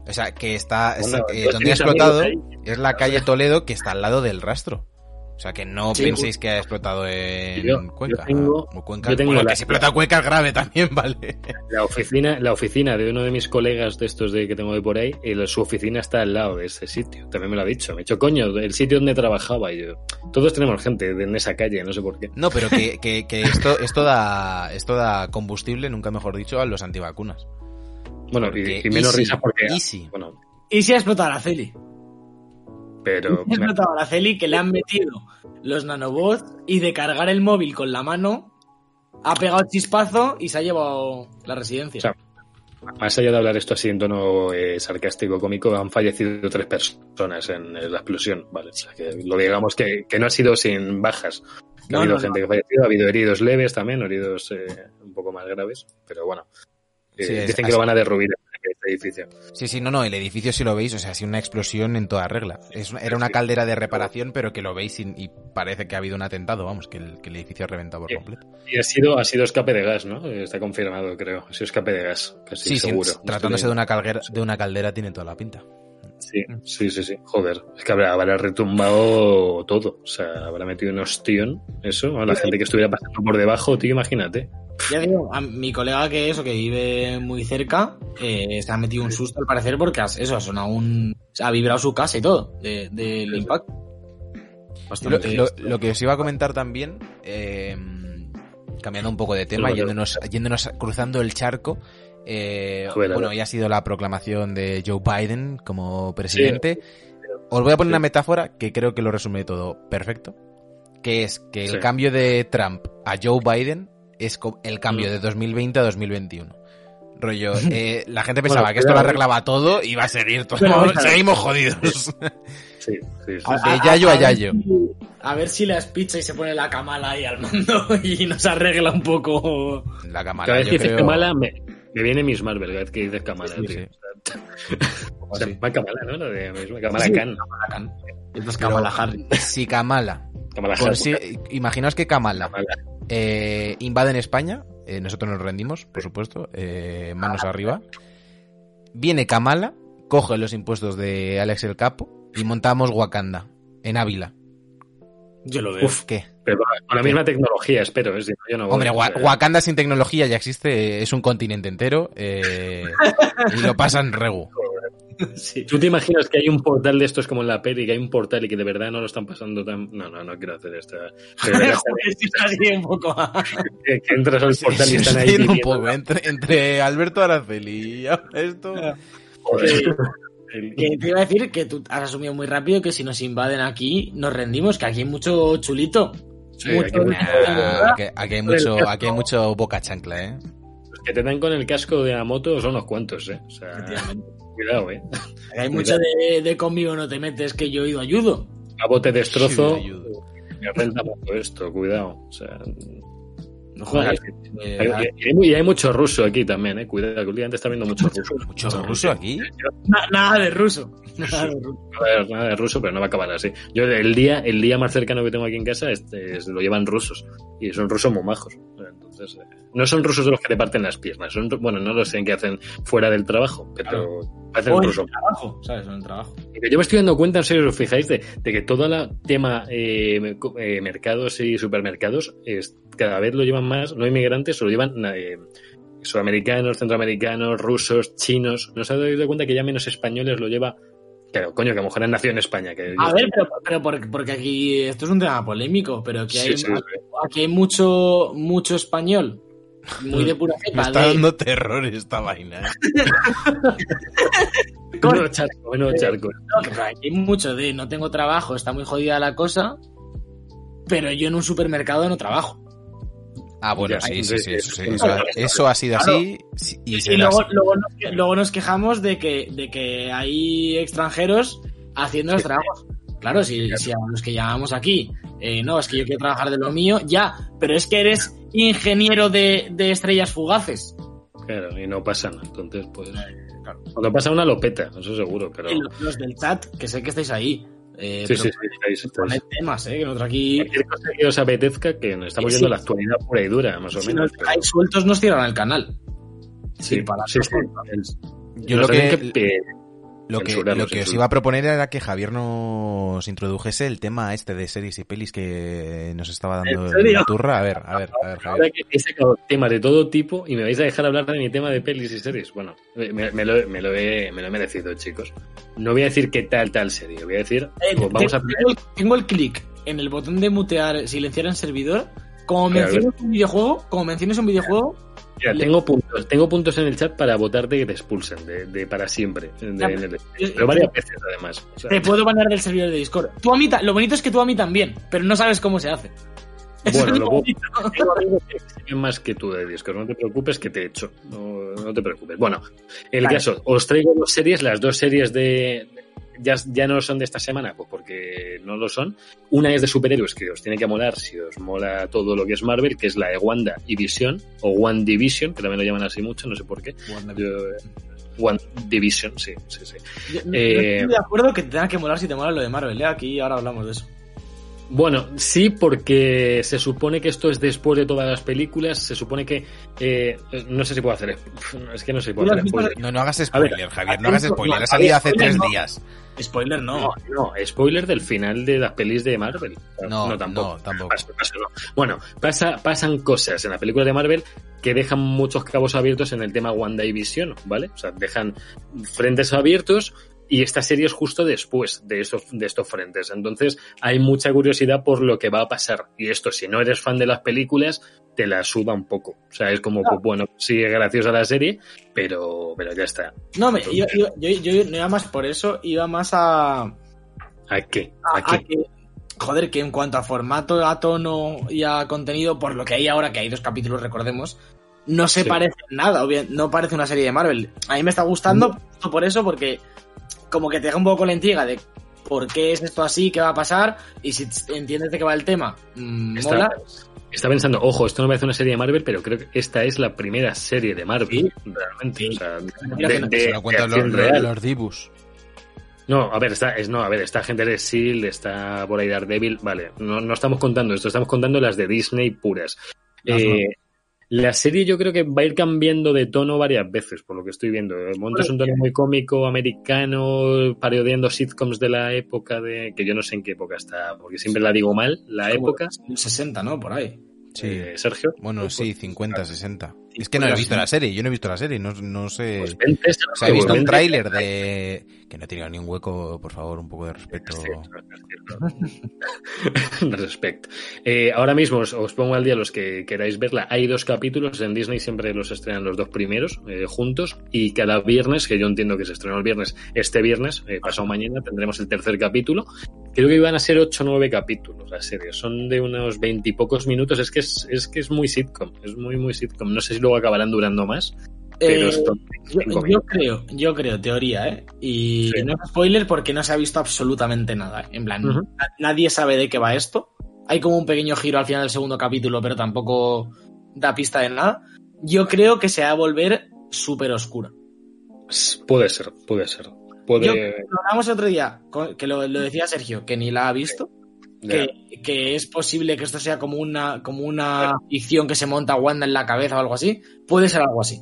o sea, que está... Bueno, está- eh, donde ha explotado es la calle Toledo que está al lado del rastro. O sea, que no Sí, penséis que ha explotado en Yo- yo Cuenca. tengo- o Cuenca. yo tengo Bueno, la- que si explota Cuenca es grave también, ¿vale? La oficina, la oficina de uno de mis colegas de estos de que tengo de por ahí, y la- su oficina está al lado de ese sitio. También me lo ha dicho. Me ha dicho, coño, el sitio donde trabajaba. Y yo, todos tenemos gente de- en esa calle, no sé por qué. No, pero que, que, que esto, esto, da, esto da combustible, nunca mejor dicho, a los antivacunas. Bueno, Porque y, y menos easy, risa porque. easy. Bueno, y si ha explotado a Araceli pero. ha explotado a Araceli que le han metido los nanobots y de cargar el móvil con la mano ha pegado el chispazo y se ha llevado la residencia O sea, Más allá de hablar esto así en tono eh, sarcástico, cómico, han fallecido tres personas en, la explosión, ¿vale? O sea, que lo digamos que, que no ha sido sin bajas. No, ha habido no, gente no. que ha fallecido, ha habido heridos leves también, heridos eh, un poco más graves, pero bueno. Eh, Sí, es- dicen que así- lo van a derruir este edificio. Sí, sí, no, no, el edificio si lo veis, o sea, ha sido una explosión en toda regla. Es era una caldera de reparación, pero que lo veis y, y parece que ha habido un atentado, vamos, que el, que el edificio ha reventado por Sí. completo. Y ha sido, ha sido escape de gas, ¿no? Está confirmado, creo. Ha sido escape de gas, casi Sí, sí, seguro. tratándose de una, caldera, de una caldera tiene toda la pinta. Sí, sí, sí, sí. Joder, es que habrá, habrá retumbado todo. O sea, habrá metido un ostión, eso, a la gente que estuviera pasando por debajo, tío, imagínate. Ya digo, a mi colega que eso, que vive muy cerca, eh, se ha metido un susto al parecer porque has- eso ha sonado un. o sea, ha vibrado su casa y todo de- del impacto. Lo, Bastante. lo- lo que os iba a comentar también, eh, cambiando un poco de tema, yéndonos, yéndonos cruzando el charco, eh, A a bueno, ya ha sido la proclamación de Joe Biden como presidente. Os voy a poner Sí. una metáfora que creo que lo resume todo perfecto, que es que el Sí. cambio de Trump a Joe Biden es el cambio Mm. de 2020 a 2021. Rollo, eh, la gente pensaba Bueno, que esto lo arreglaba todo y iba a seguir todo. A. Seguimos jodidos. Sí, sí, sí. de Yayo a ver Yayo. si- A ver si la espicha y se pone la camala ahí al mando y nos arregla un poco. La cámara, Cada vez yo que dices creo- Kamala, me, me viene Miss Marvel, vez que dices Kamala, Sí, tío. sí. O sea, va Kamala, ¿no? La de Kamala Sí. Khan. Kamala Khan. Esto es Pero Kamala Harris. Si Kamala, Kamala Harris. si- imaginaos que Kamala Kamala. eh, invade en España, eh, nosotros nos rendimos, por supuesto, eh, manos arriba. Viene Kamala, coge los impuestos de Alex el Capo y montamos Wakanda en Ávila. Yo lo veo. Uf, ¿qué? Pero con la- misma tecnología, espero. Es decir, yo no voy, Hombre, Wakanda sin tecnología ya existe, es un continente entero eh, y lo pasan regu. Sí. ¿Tú te imaginas que hay un portal de estos como en la peli, que hay un portal y que de verdad no lo están pasando tan... No, no, no quiero hacer esta... así un poco. que, que entras al portal y están ahí un poco entre, entre Alberto Araceli y ahora esto. Joder. Que te iba a decir que tú has asumido muy rápido que si nos invaden aquí, nos rendimos, que aquí hay mucho chulito. Sí, Mucho aquí hay mucho- aquí, aquí hay mucho, aquí hay mucho boca chancla, ¿eh? Los que te dan con el casco de la moto son unos cuantos, ¿eh? O sea, cuidado, ¿eh? Hay mucho de, de conmigo no te metes que yo he ido ayudo. A bote destrozo, Sí, me renta mucho esto, cuidado. O sea, No eh, hay- y, hay, y hay mucho ruso aquí también, ¿eh? Cuidado, que últimamente está viendo mucho ruso. Mucho ruso aquí. na- nada de ruso. Nada de ruso. A ver, nada de ruso, pero no va a acabar así. Yo el día, el día más cercano que tengo aquí en casa este, es- lo llevan rusos. Y son rusos muy majos. Entonces, eh, no son rusos de los que te parten las piernas. Son, bueno, no lo sé en qué hacen fuera del trabajo, pero hacen O en rusos. el trabajo, ¿sabes? En el trabajo. Yo me estoy dando cuenta, en serio, os fijáis, de, de que todo el tema eh, eh, mercados y supermercados es, cada vez lo llevan más, no inmigrantes, lo llevan eh, sudamericanos, centroamericanos, rusos, chinos. ¿No se ha dado cuenta que ya menos españoles lo lleva? Claro, coño, que a lo mejor han nacido en España. Que A ver, pero, pero porque, porque aquí esto es un tema polémico, pero aquí Sí, hay, sí, sí. aquí hay mucho, mucho español, muy de pura Me cepa. está de- dando terror esta vaina. ¿eh? Menudo charco, menudo charco. No, hay mucho de no tengo trabajo, está muy jodida la cosa, pero yo en un supermercado no trabajo. Ah, bueno, sí, sí, sí, eso, sí, eso, ha sido así sí, y Y, será luego, así. luego, nos, que- luego nos quejamos de que, de que hay extranjeros haciendo los trabajos. Claro, si, si a los que llamamos aquí, eh, no, es que yo quiero trabajar de lo mío, ya, pero es que eres ingeniero de, de estrellas fugaces. Claro, y no pasa nada. Entonces, pues. Cuando pasa una lo peta, eso seguro, pero. Y los, los del chat, que sé que estáis ahí. Eh, Sí, sí, sí, estáis- estáis. temas, eh, que nosotros aquí, Cualquier cosa que os apetezca, que nos estamos Sí, viendo sí. la actualidad pura y dura, más o si menos. nos pero- sueltos, nos cierran el canal. Sí, para sí, sí. Yo lo que, pe- lo que, lo que os iba a proponer era que Javier nos introdujese el tema este de series y pelis que nos estaba dando la turra. A ver, a ver, a ver, Ahora Javier. que he sacado temas de todo tipo y me vais a dejar hablar de mi tema de pelis y series. Bueno, me, me lo, me lo he, me lo he merecido, chicos. No voy a decir qué tal, tal serie. Voy a decir, Eh, pues vamos a tengo, el, tengo el clic en el botón de mutear, silenciar en servidor. Como menciones un videojuego, como menciones un videojuego, Mira, tengo puntos, tengo puntos en el chat para votarte que te expulsen de, de para siempre. de- Ya, en el- pero varias veces además. O sea, te puedo banear del servidor de Discord. Tú a mí, lo bonito es que tú a mí también, pero no sabes cómo se hace. Bueno, es lo bonito. Tengo más que tú de Discord, no te preocupes que te echo, no, no te preocupes. Bueno, el Vale. caso, os traigo dos series, las dos series de... Ya, ya no son de esta semana, pues porque no lo son. Una es de superhéroes que os tiene que molar si os mola todo lo que es Marvel, que es la de Wanda y Vision, o One Division, que también lo llaman así mucho, no sé por qué. Yo, One Division, sí, sí, sí. Yo no Eh, estoy de acuerdo que te tenga que molar si te mola lo de Marvel, ¿eh? Aquí ahora hablamos de eso. Bueno, sí, porque se supone que esto es después de todas las películas. Se supone que. eh, no sé si puedo hacer. Es que no sé si puedo hacer spoiler. No, no hagas ver, spoiler, Javier, no hagas spoiler. no, Ha salido hace tres no. días. Spoiler no. No, no, spoiler del final de las pelis de Marvel. No, tampoco. no, tampoco. No. Bueno, pasa, pasan cosas en la película de Marvel que dejan muchos cabos abiertos en el tema Wanda y Vision, ¿vale? O sea, dejan frentes abiertos y esta serie es justo después de estos, de estos frentes. Entonces, hay mucha curiosidad por lo que va a pasar. Y esto, si no eres fan de las películas, te la suda un poco. O sea, es como, pues, bueno, sí es graciosa la serie, pero, pero ya está. No, me, yo, yo, yo, yo no iba más por eso, iba más a, a, ¿A qué? a ¿A qué? que, joder, que en cuanto a formato, a tono y a contenido, por lo que hay ahora, que hay dos capítulos, recordemos, no se Sí. parece en nada, obvia- no parece una serie de Marvel. A mí me está gustando justo por eso, porque como que te deja un poco la intriga de por qué es esto así, qué va a pasar, y si entiendes de qué va el tema, mm, Está- mola. Está pensando, ojo, esto no me hace una serie de Marvel, pero creo que esta es la primera serie de Marvel, realmente. Sí. O sea, de, no- de- Se lo de los, real. Dibus. No, a ver, está, es, no, a ver, está gente de S.H.I.E.L.D., está por ahí Daredevil, vale, no, no estamos contando esto, estamos contando las de Disney puras. Eh, la serie yo creo que va a ir cambiando de tono varias veces, por lo que estoy viendo. De momento es un tono muy cómico, americano, parodiando sitcoms de la época de... que yo no sé en qué época está, porque siempre la digo mal, la Como época. 60, ¿no? Por ahí. Sí. Eh, Sergio. Bueno, sí, 50, 60. Es que no he visto la serie, yo no he visto la serie, no, no sé... Pues vente, O sea, he visto un tráiler de... Que no tenido ni un hueco, por favor, un poco de respeto. Es cierto, es cierto. Respecto. Eh, ahora mismo os, os pongo al día los que queráis verla. Hay dos capítulos, en Disney siempre los estrenan los dos primeros eh, juntos y cada viernes, que yo entiendo que se estrenó el viernes, este viernes, eh, pasado mañana, tendremos el tercer capítulo. Creo que iban a ser ocho o nueve capítulos la serie. Son de unos veintipocos minutos. Es que es, es que es muy sitcom. Es muy, muy sitcom. No sé si luego acabarán durando más. Pero Eh, esto- Yo, creo, yo creo, teoría, ¿eh? Y Sí. no es spoiler porque no se ha visto absolutamente nada. ¿eh? En plan, nadie sabe de qué va esto. Hay como un pequeño giro al final del segundo capítulo, pero tampoco da pista de nada. Yo creo que se va a volver súper oscura. Puede ser, puede ser. Puede... Yo- Lo hablamos otro día, que lo, lo decía Sergio, que ni la ha visto, que, que es posible que esto sea como una, como una ficción que se monta Wanda en la cabeza o algo así. Puede ser algo así.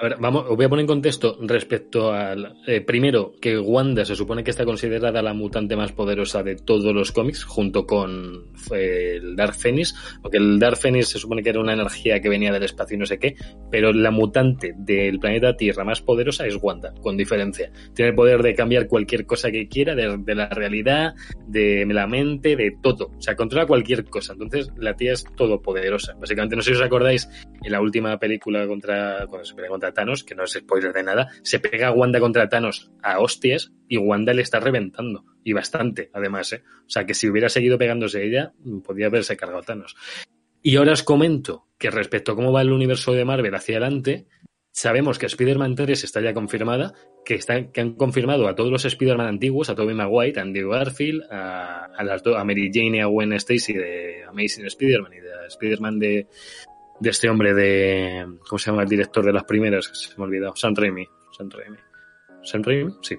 A ver, vamos, os voy a poner en contexto respecto al. eh, primero, que Wanda se supone que está considerada la mutante más poderosa de todos los cómics, junto con eh, el Dark Phoenix, porque el Dark Phoenix se supone que era una energía que venía del espacio y no sé qué, pero la mutante del planeta Tierra más poderosa es Wanda, con diferencia. Tiene el poder de cambiar cualquier cosa que quiera, de, la realidad, de la mente, de todo. O sea, controla cualquier cosa. Entonces, la tía es todopoderosa. Básicamente, no sé si os acordáis, en la última película contra, cuando se contra Thanos, que no es spoiler de nada, se pega a Wanda contra Thanos a hostias y Wanda le está reventando. Y bastante, además, ¿eh? O sea, que si hubiera seguido pegándose ella, podía haberse cargado a Thanos. Y ahora os comento que respecto a cómo va el universo de Marvel hacia adelante, sabemos que Spider-Man 3 está ya confirmada, que, que han confirmado a todos los Spider-Man antiguos, a Tobey Maguire, a Andrew Garfield, a Mary Jane y a Gwen Stacy de Amazing Spider-Man y de Spider-Man de, de este hombre de... ¿Cómo se llama el director de las primeras? Se me ha olvidado. Sam Raimi. Sam Raimi. ¿Sam Raimi? Sí.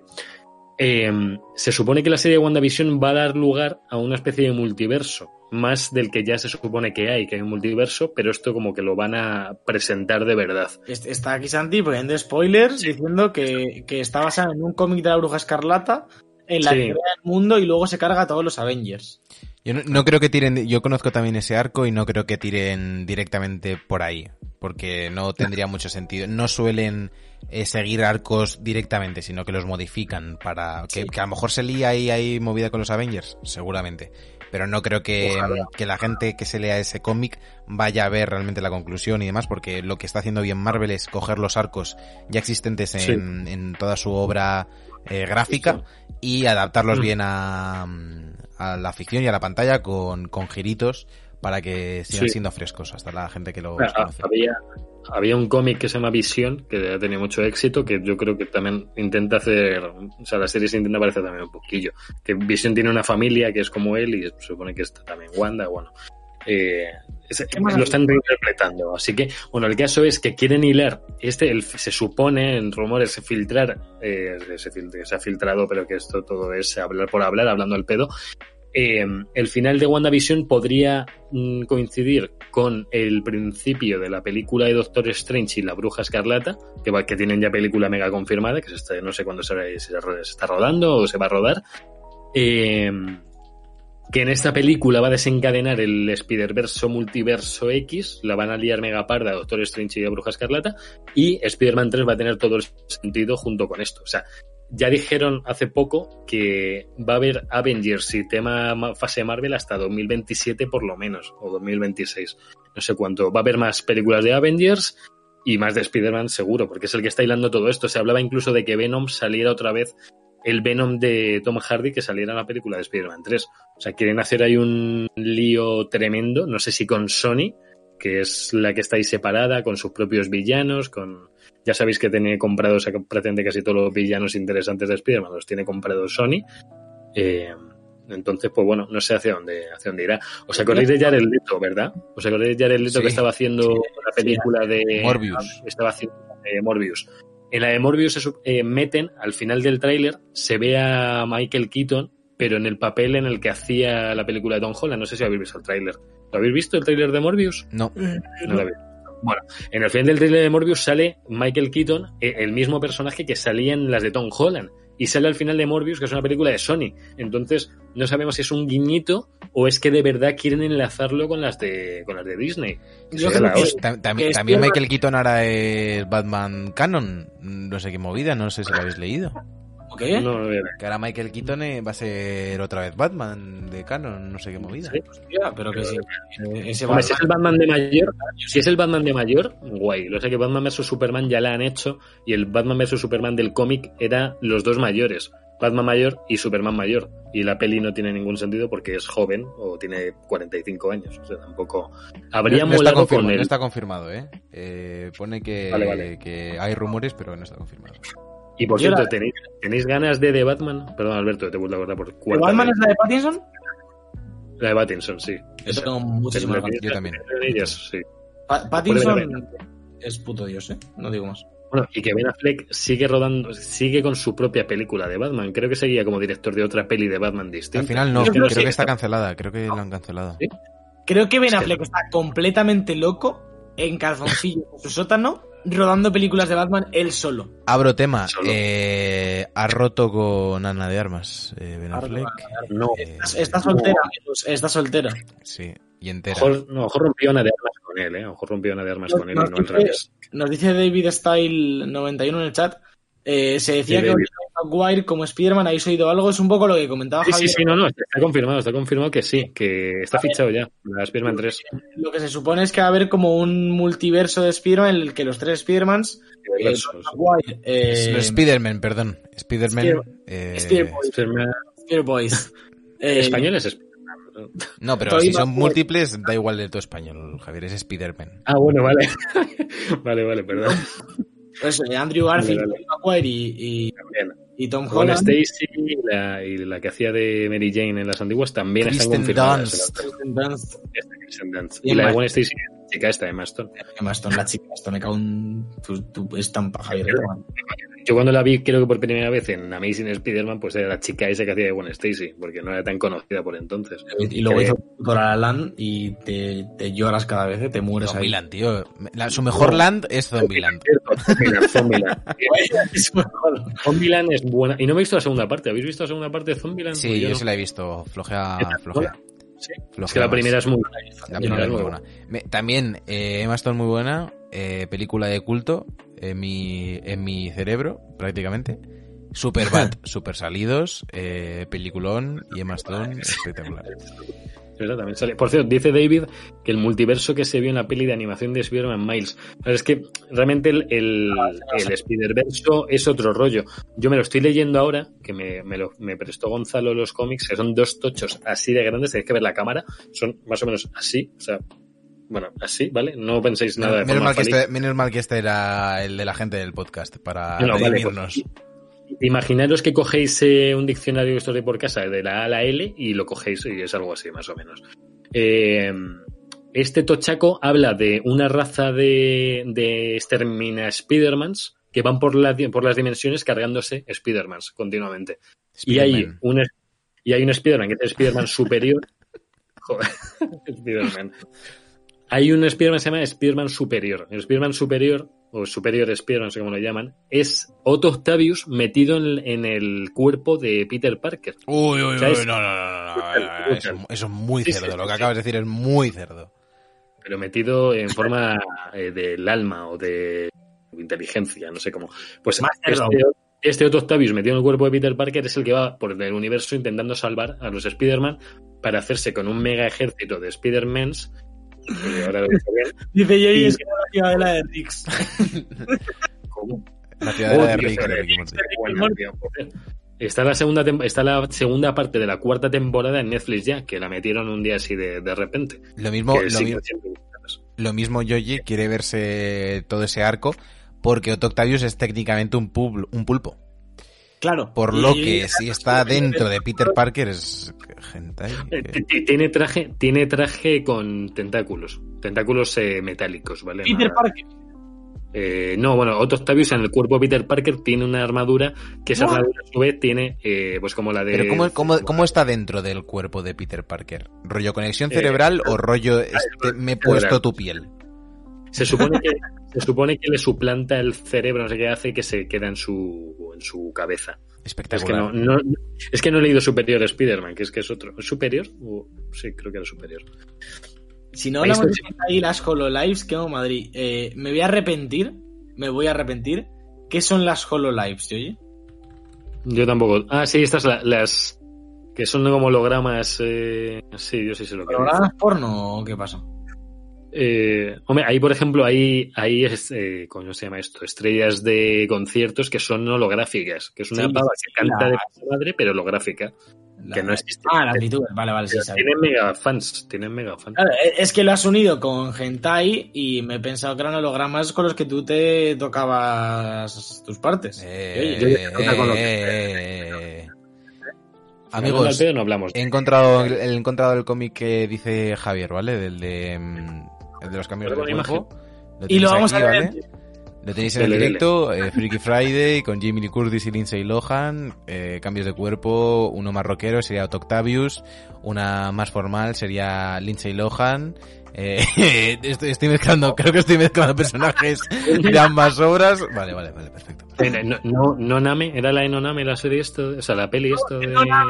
Eh, se supone que la serie de WandaVision va a dar lugar a una especie de multiverso, más del que ya se supone que hay, que hay un multiverso, pero esto como que lo van a presentar de verdad. Est- Está aquí Santi poniendo spoilers diciendo que, que está basado en un cómic de la bruja escarlata en la Sí. que crea el mundo y luego se carga a todos los Avengers. Yo no, no creo que tiren, yo conozco también ese arco y no creo que tiren directamente por ahí, porque no tendría mucho sentido. No suelen eh, seguir arcos directamente, sino que los modifican para que, que a lo mejor se lía y hay movida con los Avengers, seguramente. Pero no creo que, que la gente que se lea ese cómic vaya a ver realmente la conclusión y demás, porque lo que está haciendo bien Marvel es coger los arcos ya existentes en, en toda su obra eh, gráfica y adaptarlos Mm. bien a, a la ficción y a la pantalla con, con giritos para que sigan Sí. siendo frescos hasta la gente que lo conoce. había, había un cómic que se llama Visión, que ha tenido mucho éxito, que yo creo que también intenta hacer, o sea, la serie se intenta parecer también un poquillo. Que Visión tiene una familia que es como él y se supone que está también Wanda, bueno. Eh, es- ¿Qué más lo están reinterpretando. Así que, bueno, el caso es que quieren hilar, este el- se supone en rumores filtrar, eh, se, se ha filtrado, pero que esto todo es hablar por hablar, hablando al pedo, eh, el final de WandaVision podría mm, coincidir con el principio de la película de Doctor Strange y la Bruja Escarlata, que, va- que tienen ya película mega confirmada, que se está, no sé cuándo se, ro- se está rodando o se va a rodar. Eh, que en esta película va a desencadenar el Spider-Verse multiverso X, la van a liar mega parda Doctor Strange y Bruja Escarlata, y Spider-Man 3 va a tener todo el sentido junto con esto. O sea, ya dijeron hace poco que va a haber Avengers y tema ma- fase Marvel hasta 2027 por lo menos, o 2026. No sé cuánto. Va a haber más películas de Avengers y más de Spider-Man seguro, porque es el que está hilando todo esto. Se hablaba incluso de que Venom saliera otra vez, el Venom de Tom Hardy que saliera en la película de Spider-Man 3. O sea, quieren hacer ahí un lío tremendo, no sé si con Sony, que es la que está ahí separada, con sus propios villanos, con... Ya sabéis que tiene comprados, pretende casi todos los villanos interesantes de Spider-Man, los tiene comprados Sony. Eh, entonces, pues bueno, no sé hacia dónde, hacia dónde irá. ¿Os acordáis de Jared Leto, verdad? ¿Os acordáis de Jared Leto Sí, que estaba haciendo sí, la película de Morbius. Estaba haciendo eh, Morbius. En la de Morbius se su- eh, meten, al final del tráiler, se ve a Michael Keaton, pero en el papel en el que hacía la película de Tom Holland. No sé si habéis visto el tráiler. ¿Lo habéis visto el tráiler de Morbius? No, No lo habéis visto. Bueno, en el final del tráiler de Morbius sale Michael Keaton, eh, el mismo personaje que salía en las de Tom Holland. Y sale al final de Morbius, que es una película de Sony. Entonces, no sabemos si es un guiñito o es que de verdad quieren enlazarlo con las de, con las de Disney. Yo creo la que-. Tam- tam- que también Michael Keaton ahora es Batman Canon. No sé qué movida, no sé si lo habéis leído. ¿Ok? No, no, no, Que ahora Michael Keaton eh, va a ser otra vez Batman de Canon, no sé qué movida. Sí. Hostia, pero que sí. Eh, Ese Hombre, si es el Batman de mayor, si es el Batman de mayor, guay. Lo sé que Batman vs Superman ya la han hecho y el Batman vs Superman del cómic era los dos mayores, Batman mayor y Superman mayor. Y la peli no tiene ningún sentido porque es joven o tiene 45 años. O sea, tampoco habría No, no está molado confirmado, con no está confirmado, ¿eh? Eh, Pone que, Vale, vale. que hay rumores, pero no está confirmado. Y por Yo cierto, la- ¿tenéis, ¿tenéis ganas de The Batman? Perdón, Alberto, te vuelvo a acordar por ¿El cuarta Batman vez. es la de Pattinson? La de Pattinson, sí. Yo tengo muchísimas ganas. yo también. de ellas, sí. Pa- Pattinson es puto dios, ¿eh? No digo más. Bueno, y que Ben Affleck sigue rodando, sigue con su propia película de Batman. Creo que seguía como director de otra peli de Batman distinta. Al final no, creo, creo que está cancelada, creo que la han cancelado. ¿Sí? Creo que Ben. Affleck está completamente loco en calzoncillo en su sótano rodando películas de Batman él solo. Abro tema, Solo. eh, ha roto con Ana de Armas, eh, Ben Affleck. No, Eh, Está soltera, amigos, está soltera. sí, y entera. mejor, no, mejor rompió una de armas con él, ¿eh? Mejor rompió una de armas con él y Nos no al dice-. Nos dice David Style 91 en el chat. eh, se decía Sí, que David. Maguire como Spider-Man, ¿habéis oído algo? Es un poco lo que comentaba Sí, sí, Javier. sí, no, no, está confirmado, está confirmado que sí, que está fichado ya, la Spider-Man 3. Lo que se supone es que va a haber como un multiverso de Spider-Man en el que los tres Spider-Mans, eh. Maguire, eh, Spider-Man, perdón. Spider-Man. Spider- eh, Spider-Boys. eh, español es Spider-Man. No, pero si son múltiples, da igual de todo español, Javier, es Spider-Man. Ah, bueno, vale. vale, vale, perdón. Eso, Andrew Garfield, Vale, vale. Y, y, También. Y Tom Con Holland. Stacy y la, y la que hacía de Mary Jane en las antiguas también están Kristen confirmadas. Dunst. Kristen Dunst. Y Y la de Gwen Stacy, la chica esta de Maston. Emma Stone, la chica, esto me cago en tu, tu estampa, Javier. eh, Yo cuando la vi, creo que por primera vez en Amazing Spider-Man, pues era la chica esa que hacía de Gwen Stacy, porque no era tan conocida por entonces. Y luego Que- hizo puto La La Land y te, te lloras cada vez, eh, te mueres ahí. Zombieland, tío. La- su mejor land es Zombieland. Zombieland, Zombieland. Es mejor. Zombieland es buena. Y no me he visto la segunda parte. ¿Habéis visto la segunda parte de Zombieland? Sí, Pues yo no. se la he visto. Flojea, flojea. Sí. Es que la más. primera es muy La Yo primera no es muy la buena. Me- también, eh, Emma Stone muy buena. eh, película de culto en mi, en mi cerebro, prácticamente. Super bad, super salidos, eh, peliculón y Emma Stone espectacular. ¿verdad? También sale. Por cierto, dice David que el multiverso que se vio en la peli de animación de Spider-Man Miles. Pero es que realmente el, el, el Spider-Verso es otro rollo. Yo me lo estoy leyendo ahora, que me, me, lo, me prestó Gonzalo los cómics, que son dos tochos así de grandes, tenéis que ver la cámara, son más o menos así, o sea, bueno, así, ¿vale? No penséis nada de menos, mal que este, menos mal que este era el de la gente del podcast, para No, vale, pues, Imaginaros que cogéis eh, un diccionario de esto de por casa, de la A a la L, y lo cogéis y es algo así, más o menos. Eh, este tochaco habla de una raza de, de extermina Spidermans que van por, la, por las dimensiones cargándose Spidermans continuamente. Y hay, un, y hay un Spiderman que es el Spiderman superior. Joder, Spiderman. Hay un Spiderman que se llama Spiderman superior. El Spiderman superior, o superior Spiderman, no sé cómo lo llaman, es Otto Octavius metido en, en el cuerpo de Peter Parker. Uy, uy, O sea, uy, es- no, no, no, no, no, Eso, es muy Sí, cerdo. sí, Lo que sí. acabas de decir es muy cerdo. pero metido en forma eh, del alma o de inteligencia, no sé cómo. Pues Más este, este Otto Octavius metido en el cuerpo de Peter Parker es el que va por el universo intentando salvar a los Spider-Man para hacerse con un mega ejército de Spider-Mans. Ahora lo bien, Dice Jay, Y- es que la ciudadela de Rix. como- La ciudadela de Oh, joder. Está la segunda tem- está la segunda parte de la cuarta temporada en Netflix ya, que la metieron un día así de, de repente. Lo mismo, lo, sí, mi- lo mismo Yoyi quiere verse todo ese arco porque Otto Octavius es técnicamente un, pul- un pulpo. Claro. Por lo y- que si está dentro de Peter Parker es hentai. Eh, que- Tiene traje, tiene traje con tentáculos, tentáculos eh, metálicos, ¿vale? Peter Nada- Parker. Eh, no, bueno, Otto Octavius en el cuerpo de Peter Parker tiene una armadura que esa armadura a su vez tiene, eh, pues como la de. Pero ¿cómo, cómo, cómo está dentro del cuerpo de Peter Parker? ¿Rollo conexión Eh, cerebral o rollo este, me he puesto cerebral. tu piel? Se supone que se supone que le suplanta el cerebro, no sé qué hace, que se queda en su en su cabeza. Es que Espectacular. no, no, es que no he leído Superior Spider-Man, que es que es otro. ¿Es ¿Superior? Sí, creo que era Superior. Si no hablamos está. de ahí las HoloLives, que hago Madrid. Eh, me voy a arrepentir, me voy a arrepentir. ¿Qué son las HoloLives, ¿te oye? Yo tampoco. Ah, sí, estas la- las que son como hologramas. Eh... Sí, yo sí sé lo que ¿Programas porno o qué pasa? Eh, hombre, ahí por ejemplo, hay, hay es, eh, ¿cómo se llama esto? Estrellas de conciertos que son holográficas, que es una Sí, pava que canta la- de madre, pero holográfica, que no existe. Ah, las VTubers, vale, vale, sí, tienen mega fans, tienen mega fans. Claro, e- es que lo has unido con Hentai y me he pensado que eran hologramas con los que tú te tocabas tus partes. Eh, eh, Amigos, no hablamos. he encontrado, el- he encontrado el cómic que dice Javier, ¿vale? Del de, mm, el de los cambios de cuerpo. y tenéis lo vamos aquí, a ver. ¿vale? Lo tenéis en el directo, eh, Freaky Friday, con Jimmy Lee Curtis y Lindsay Lohan, eh, cambios de cuerpo, uno más rockero sería Otto Octavius, una más formal sería Lindsay Lohan, eh, estoy, estoy mezclando, creo que estoy mezclando personajes de ambas obras, vale, vale, vale, perfecto. No, no, no Name, era la de Noname la serie esto, o sea, la peli esto de... No, no,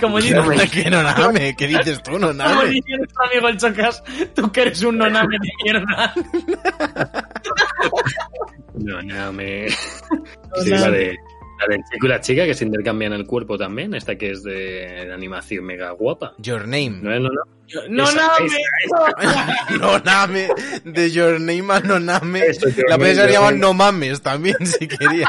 como dice, No, ¿Qué noname? ¿Qué dices tú, como noname? dice nuestro amigo el Chocas, tú que eres un noname de mierda. Noname. Sí, la de, la de chico y la chica que se intercambian el cuerpo también, esta que es de, animación mega guapa. Your Name. No es Noname. No, Esa- no, Noname, de Your Name a Noname. Eso, La llamar Name. No Mames también, si quería.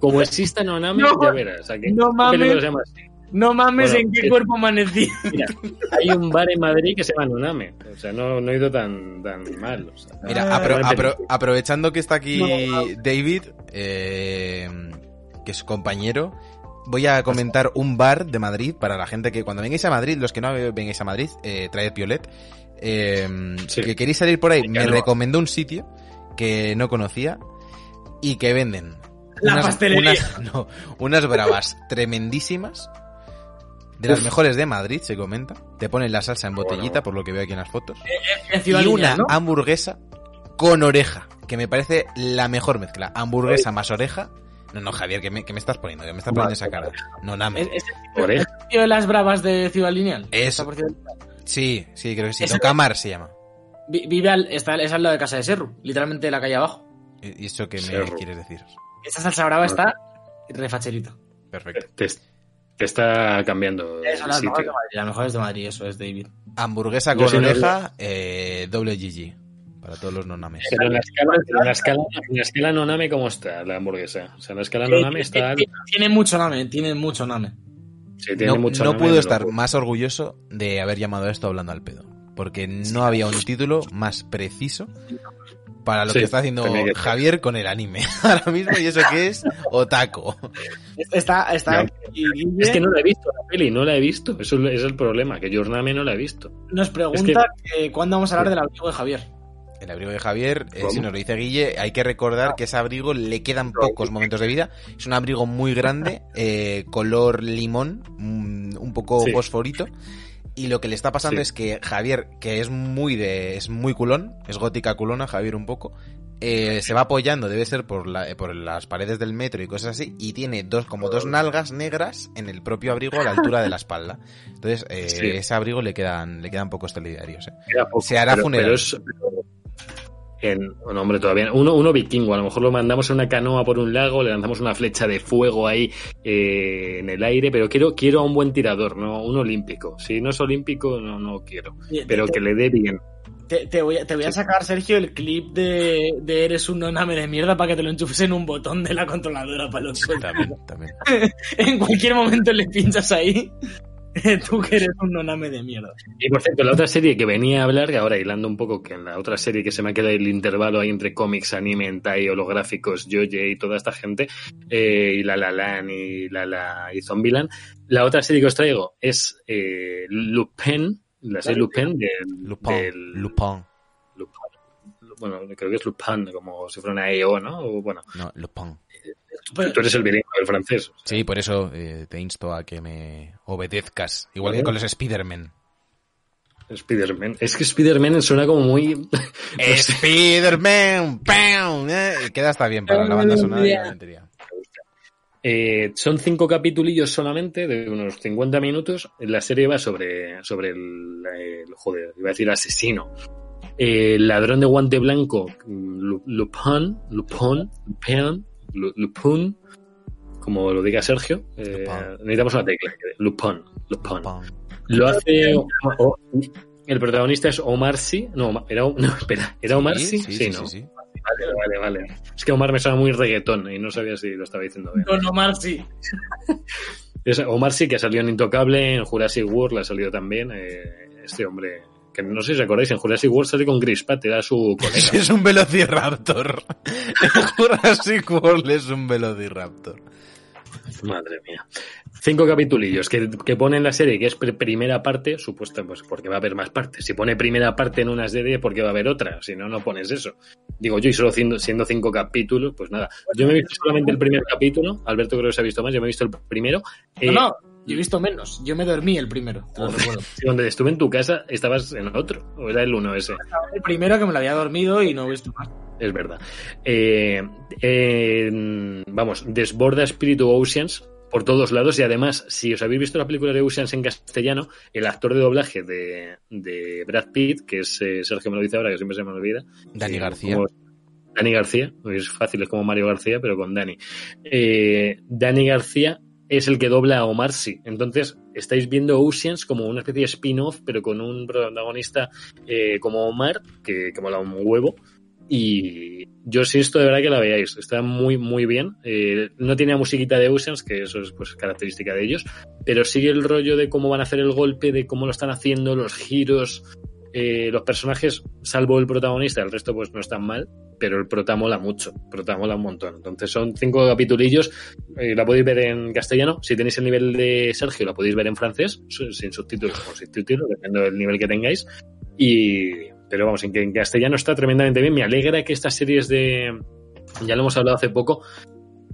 Como exista Noname, No, ya verás. O sea, que no ¿qué mames. película se llama así? no mames Bueno, en qué sí. cuerpo amanecí. Mira, hay un bar en Madrid que se llama Noname. O sea, no, no he ido tan, tan mal. O sea, Mira, Ah, apro- buena apro- aprovechando que está aquí No. David, eh, que es compañero, voy a comentar un bar de Madrid para la gente que cuando vengáis a Madrid, los que no vengáis a Madrid, eh, traed Piolet. Eh, Sí. Que queréis salir por ahí, me no. recomendó un sitio que no conocía y que venden La pastelería. unas- no, unas bravas tremendísimas. De las mejores de Madrid, se comenta. Te ponen la salsa en botellita, por lo que veo aquí en las fotos En Ciudad y una ¿no? hamburguesa con oreja, que me parece la mejor mezcla. Hamburguesa más oreja. No, no, Javier, ¿qué me, qué me estás poniendo? ¿Qué me estás poniendo esa cara? No, name. ¿Es, es el tío de las bravas de Ciudad Lineal? Eso. Está por Ciudad Lineal. Sí, sí, creo que sí. Tocamar se llama. Vi- Vive al, está, es al lado de casa de Serru, literalmente de la calle abajo. ¿Y eso qué me Cerro. quieres decir? Esta salsa brava está refacherito. Perfecto. Te, te está cambiando Eso, el sitio. mejores de Madrid, las mejores de Madrid, eso es David. Hamburguesa con oreja, eh, doble GG. Para todos los nonames. Pero en la escala, en la escala, en la escala Noname, ¿cómo está la hamburguesa? O sea, en la escala Noname está... Tiene, mucho name, tiene mucho name. Sí, tiene No, mucho no name, puedo estar más orgulloso de haber llamado a esto hablando al pedo. Porque no había un título más preciso para lo Sí, que está haciendo que. Javier con el anime. Ahora mismo, y eso que es Otaco. Está, está No. Es que no la he visto la peli, no la he visto. Eso es es el problema, que Jorname no la he visto. nos pregunta que cuándo vamos a hablar del abrigo de Javier. El abrigo de Javier, eh, si nos lo dice Guille, hay que recordar que ese abrigo le quedan pocos momentos de vida. Es un abrigo muy grande, eh, color limón, mm, un poco Sí. fosforito. Y lo que le está pasando Sí. es que Javier, que es muy de, es muy culón, es gótica culona, Javier un poco, eh, se va apoyando, debe ser por, la, eh, por las paredes del metro y cosas así, y tiene dos, como dos nalgas negras en el propio abrigo a la altura de la espalda. Entonces, eh, Sí. ese abrigo le quedan, le quedan pocos telediarios. eh. Poco, Se hará pero- funeral. pero es- pero en, bueno, hombre, todavía. Uno, uno vikingo, a lo mejor lo mandamos en una canoa por un lago, le lanzamos una flecha de fuego ahí eh, en el aire, pero quiero, quiero a un buen tirador, no un olímpico. Si no es olímpico, no, no quiero. Pero que le dé bien. te- te voy, a, te voy a sacar, Sergio, el clip de, de Eres un noname de mierda para que te lo enchufes en un botón de la controladora para los. También, también. En cualquier momento le pinchas ahí. Tú que eres un noname de mierda. Y por cierto, la otra serie que venía a hablar, que ahora hilando un poco, que en la otra serie que se me ha quedado el intervalo ahí entre cómics, anime, hentai, holográficos, Yoye y toda esta gente, eh, y La La Land y La La y Zombieland, la otra serie que os traigo es eh, Lupin, la serie Lupin del, Lupin. del- Lupin. Lupin. Bueno, creo que es Lupin, como si fuera una EO, ¿no? O, bueno, No, Lupin. Tú eres el bilingüe del francés. Sí, por eso eh, te insto a que me obedezcas. Igual que con los Spider-Man. Spider-Man. Es que Spider-Man suena como muy... Spider-Man, ¡pam! Eh, Queda hasta bien para la banda sonora y la. Eh, son cinco capitulillos solamente, de unos 50 minutos. La serie va sobre, sobre el, el- joder, iba a decir asesino. El ladrón de guante blanco, Lu- Lupin, Lupin, Lupin, Lu- Lupin, como lo diga Sergio. eh, necesitamos una tecla. Lupin, Lupin. Lo hace. o- el protagonista es Omar Sy. No, era, no, espera, ¿era Omar Sy? Sí, sí, ¿no? sí, sí. Vale, vale, vale. Es que Omar me suena muy reggaetón y no sabía si lo estaba diciendo bien. Don Omar sí. Es Omar sí que ha salido en Intocable, en Jurassic World ha salido también. eh, este hombre, que no sé si os acordáis, en Jurassic World salió con Chris Pratt, era su colega. Es un velociraptor. Jurassic World es un velociraptor. Madre mía. Cinco capitulillos que, que pone en la serie, que es pr- primera parte, supuesta, pues porque va a haber más partes. Si pone primera parte en una serie, porque va a haber otra. Si no, no pones eso. Digo yo, y solo siendo, siendo cinco capítulos, pues nada. Yo me he visto solamente el primer capítulo. Alberto creo que se ha visto más. Yo me he visto el primero. Eh, No, no, yo he visto menos. Yo me dormí el primero, te lo recuerdo. si Donde estuve en tu casa, estabas en otro. O era el uno ese. El primero que me lo había dormido y no he visto más. Es verdad. Eh, eh, vamos, desborda Espíritu Oceans por todos lados y además, si os habéis visto la película de Oceans en castellano, el actor de doblaje de, de Brad Pitt, que es eh, Sergio me lo dice ahora, que siempre se me olvida. Dani eh, García. como- Dani García, es fácil, es como Mario García, pero con Dani. Eh, Dani García es el que dobla a Omar Sy. Entonces, estáis viendo Oceans como una especie de spin-off, pero con un protagonista eh, como Omar, que, que mola un huevo. Y yo sí esto de verdad que la veáis. Está muy, muy bien. Eh, no tiene la musiquita de Oceans, que eso es pues característica de ellos, pero sigue el rollo de cómo van a hacer el golpe, de cómo lo están haciendo, los giros. Eh, los personajes, salvo el protagonista, el resto pues no están mal, pero el prota mola mucho, prota mola un montón. Entonces son cinco capitulillos, eh, la podéis ver en castellano, si tenéis el nivel de Sergio la podéis ver en francés, sin subtítulos o subtítulos, depende del nivel que tengáis. Y, pero vamos, en que en castellano está tremendamente bien. Me alegra que estas series de, ya lo hemos hablado hace poco,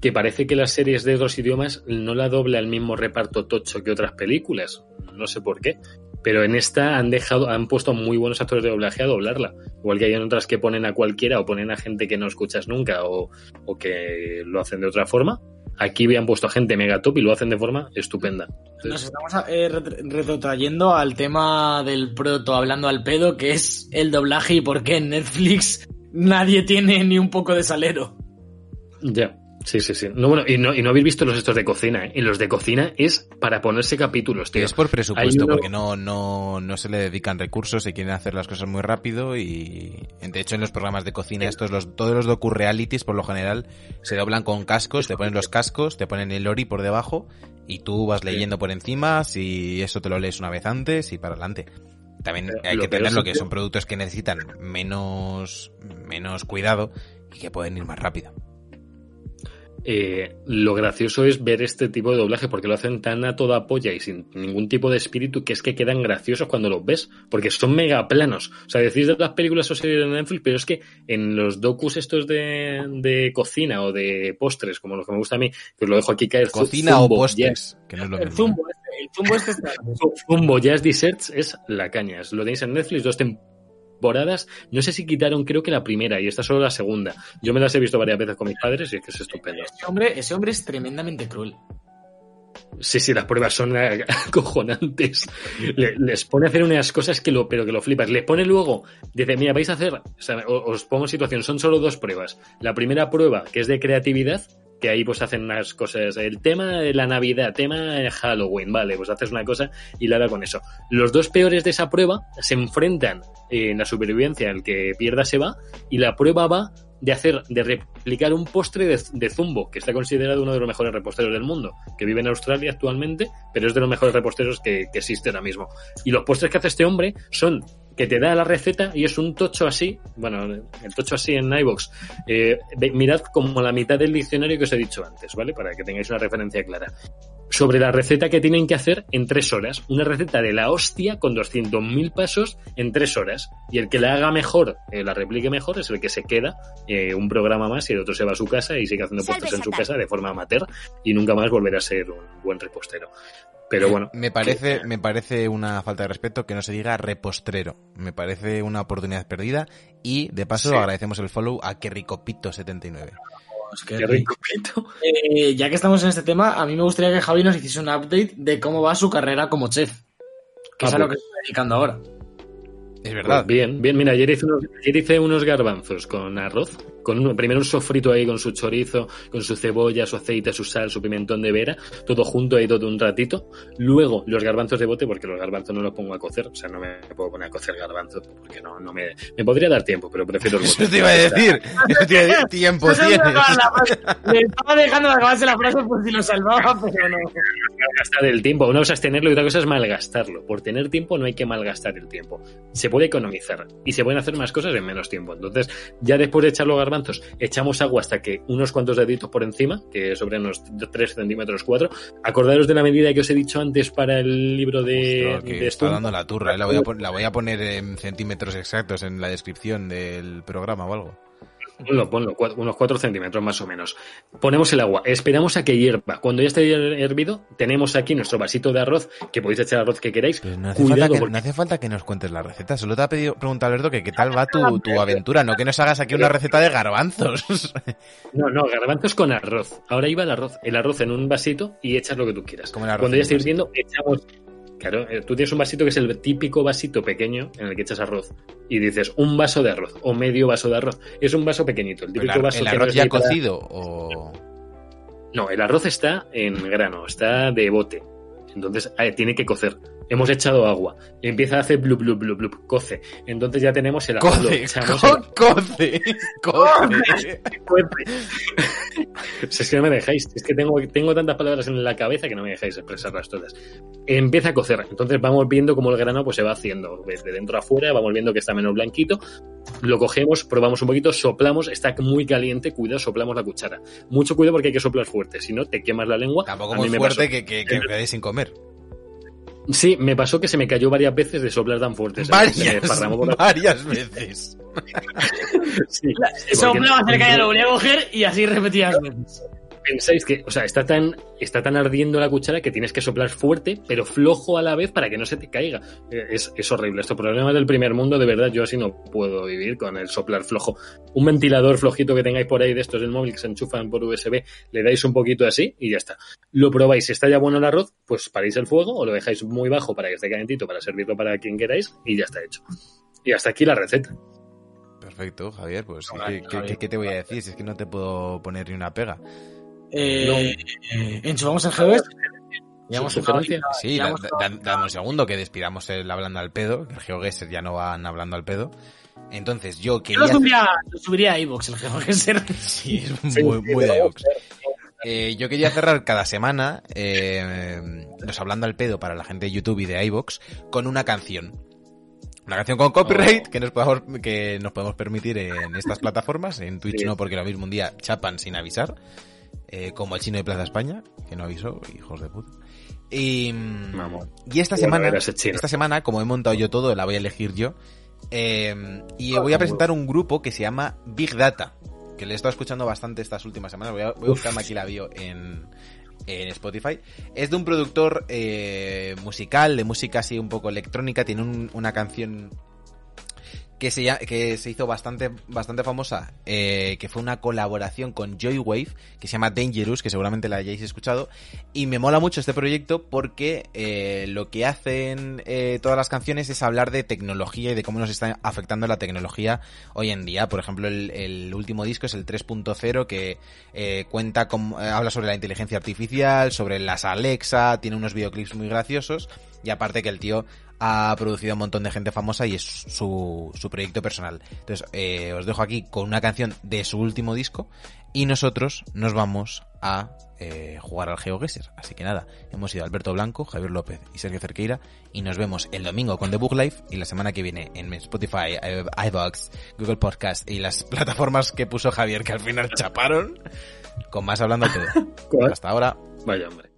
que parece que las series de otros idiomas no la dobla el mismo reparto tocho que otras películas. No sé por qué. Pero en esta han dejado, han puesto muy buenos actores de doblaje a doblarla. Igual que hay en otras que ponen a cualquiera o ponen a gente que no escuchas nunca o, o que lo hacen de otra forma. Aquí habían puesto a gente mega top y lo hacen de forma estupenda. Nos estamos eh, ret- retrotrayendo al tema del proto hablando al pedo, que es el doblaje y por qué en Netflix nadie tiene ni un poco de salero. Ya. Sí, sí, sí. No, bueno, y no, y no habéis visto los estos de cocina, ¿eh? Y los de cocina es para ponerse capítulos, tío. Es por presupuesto, uno- porque no, no, no se le dedican recursos, se quieren hacer las cosas muy rápido y de hecho en los programas de cocina estos, los, todos los docu-realities por lo general se doblan con cascos, te ponen los cascos, te ponen el lori por debajo y tú vas leyendo por encima, si eso te lo lees una vez antes y para adelante. También hay que entenderlo que- son productos que necesitan menos, menos cuidado y que pueden ir más rápido. Eh, lo gracioso es ver este tipo de doblaje porque lo hacen tan a toda polla y sin ningún tipo de espíritu que es que quedan graciosos cuando los ves porque son mega planos. O sea, decís de las películas o series de Netflix, pero es que en los docus estos de, de cocina o de postres, como los que me gusta a mí, que os lo dejo aquí caer. Cocina o Zumbo, postres, que no es lo El mismo. zumbo este, el zumbo este está... Jazz- Zumbo Jazz Desserts es la caña. Lo tenéis en Netflix, dos temporadas. No sé si quitaron, creo que la primera y esta solo la segunda. Yo me las he visto varias veces con mis padres y es que es estupendo. Ese hombre, ese hombre es tremendamente cruel. Sí, sí, las pruebas son eh, acojonantes. Le- les pone a hacer unas cosas que lo, pero que lo flipas. Les pone luego, dice, mira, vais a hacer, o sea, os pongo en situación, son solo dos pruebas. La primera prueba, que es de creatividad, que ahí pues hacen unas cosas, el tema de la Navidad, tema de Halloween, vale, pues haces una cosa y la con eso. Los dos peores de esa prueba se enfrentan en la supervivencia, el que pierda se va, y la prueba va de hacer, de replicar un postre de, de Zumbo, que está considerado uno de los mejores reposteros del mundo, que vive en Australia actualmente, pero es de los mejores reposteros que, que existe ahora mismo. Y los postres que hace este hombre son que te da la receta y es un tocho así, bueno, el tocho así en iVoox. Eh, mirad como la mitad del diccionario que os he dicho antes, ¿vale? Para que tengáis una referencia clara. Sobre la receta que tienen que hacer en tres horas. Una receta de la hostia con 200.000 pasos en tres horas. Y el que la haga mejor, eh, la replique mejor, es el que se queda eh, un programa más y el otro se va a su casa y sigue haciendo postres en su casa de forma amateur y nunca más volverá a ser un buen repostero. Pero bueno, Me parece, me parece una falta de respeto que no se diga repostrero. Me parece una oportunidad perdida y de paso Sí. agradecemos el follow a Querricopito79. Pues qué Qué rico. Eh, ya que estamos en este tema, a mí me gustaría que Javi nos hiciese un update de cómo va su carrera como chef. Que Ah, es a lo pues. que está dedicando ahora. Es verdad. Pues bien, bien, mira, ayer hice, unos, ayer hice unos garbanzos con arroz, con un- primero un sofrito ahí con su chorizo, con su cebolla, su aceite, su sal, su pimentón de vera, todo junto ahí todo un ratito. Luego los garbanzos de bote, porque los garbanzos no los pongo a cocer, o sea, no me puedo poner a cocer garbanzos, porque no, no me, me podría dar tiempo, pero prefiero el bote. Eso te iba a decir. Eso te iba a decir. Tiempo me tienes. Le estaba dejando de acabarse la frase por si lo salvaba, pero no. malgastar el tiempo. Una cosa es tenerlo y otra cosa es malgastarlo. Por tener tiempo no hay que malgastar el tiempo. Se puede economizar y se pueden hacer más cosas en menos tiempo. Entonces, ya después de echar los garbanzos, echamos agua hasta que unos cuantos deditos por encima, que sobre unos 3 centímetros 4. Acordaros de la medida que os he dicho antes para el libro de, Ostras, que de está dando la turra. eh. La voy, a la voy a poner en centímetros exactos en la descripción del programa o algo. Ponlo, ponlo, cua- unos 4 centímetros más o menos. Ponemos el agua, esperamos a que hierva. Cuando ya esté hervido, tenemos aquí nuestro vasito de arroz, que podéis echar arroz que queráis. No hace, Cuidado, falta que, porque- no hace falta que nos cuentes la receta. Solo te ha pedido preguntar Alberto que qué tal va tu, tu aventura. No que nos hagas aquí una receta de garbanzos. No, no, garbanzos con arroz. Ahora iba el arroz. El arroz en un vasito y echas lo que tú quieras. Como el arroz Cuando ya esté hirviendo, echamos. Claro, eh, tú tienes un vasito que es el típico vasito pequeño en el que echas arroz. Y dices, un vaso de arroz o medio vaso de arroz. Es un vaso pequeñito, el ¿El, típico vaso el que no arroz ya para- cocido o...? No, el arroz está en grano, está de bote. Entonces eh, tiene que cocer. Hemos echado agua. Empieza a hacer blub, blub, blub, blub, coce. Entonces ya tenemos el arroz. Coce, co- coce, coce. Si es que no me dejáis, es que tengo, tengo tantas palabras en la cabeza que no me dejáis expresarlas todas. Empieza a cocer, entonces vamos viendo cómo el grano pues, se va haciendo de dentro a afuera, vamos viendo que está menos blanquito, lo cogemos, probamos un poquito, soplamos, está muy caliente, cuidado, soplamos la cuchara. Mucho cuidado porque hay que soplar fuerte, si no te quemas la lengua. Tampoco muy fuerte pasó. que, que, que quedéis sin comer. Sí, me pasó que se me cayó varias veces de soplar tan fuerte. se se Varias, desparramó por la- varias veces. Sí, hablaba cerca ya lo volví a coger y así repetías veces. Pensáis que, o sea, está tan, está tan ardiendo la cuchara que tienes que soplar fuerte, pero flojo a la vez para que no se te caiga. Eh, Es, es horrible. Estos problemas del primer mundo, de verdad, yo así no puedo vivir con el soplar flojo. Un ventilador flojito que tengáis por ahí de estos del móvil que se enchufan por USB, le dais un poquito así y ya está. Lo probáis, si está ya bueno el arroz, pues paráis el fuego o lo dejáis muy bajo para que esté calentito para servirlo para quien queráis y ya está hecho. Y hasta aquí la receta. Perfecto, Javier, pues Hola, ¿qué, qué- Javier. qué- qué te voy a decir? Si es que no te puedo poner ni una pega. Eh, eh, enchufamos el GBS. Llevamos Sí, da- da- dame un segundo que despidamos el hablando al pedo, que el GeoGuessr ya no van hablando al pedo. Entonces yo Yo quería... lo subiría, lo subiría a iVoox, el GBS. Sí, es Sí, muy, sí, muy de iVoox. Eh, yo quería cerrar cada semana eh, los hablando al pedo para la gente de YouTube y de iVoox con una canción. Una canción con copyright Oh. que nos podamos que nos podemos permitir en estas plataformas. En Twitch Sí. no, porque lo mismo un día chapan sin avisar. Eh, como el chino de Plaza España, que no avisó, hijos de puta. Y, mm, Vamos. y esta semana, esta semana, como he montado yo todo, la voy a elegir yo. eh, y voy a presentar un grupo que se llama Big Data, que le he estado escuchando bastante estas últimas semanas. Voy a, voy a buscarme aquí la bio en, en Spotify. Es de un productor eh, musical, de música así un poco electrónica. Tiene un- una canción que se, que se hizo bastante, bastante famosa, eh, que fue una colaboración con Joywave, que se llama Dangerous, que seguramente la hayáis escuchado, y me mola mucho este proyecto porque eh, lo que hacen eh, todas las canciones es hablar de tecnología y de cómo nos está afectando la tecnología hoy en día. Por ejemplo, el, el último disco es el 3.0 que eh, cuenta con, eh, habla sobre la inteligencia artificial, sobre las Alexa, tiene unos videoclips muy graciosos y aparte que el tío ha producido a un montón de gente famosa y es su, su proyecto personal. Entonces, eh, os dejo aquí con una canción de su último disco y nosotros nos vamos a eh, jugar al GeoGuessr. Así que nada, hemos ido Alberto Blanco, Javier López y Sergio Cerqueira y nos vemos el domingo con The Book Life y la semana que viene en Spotify, iVoox, Google Podcast y las plataformas que puso Javier que al final chaparon con más hablando todo. Hasta ahora. Vaya hombre.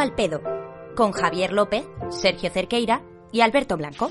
Al pedo, con Javier López, Sergio Cerqueira y Alberto Blanco.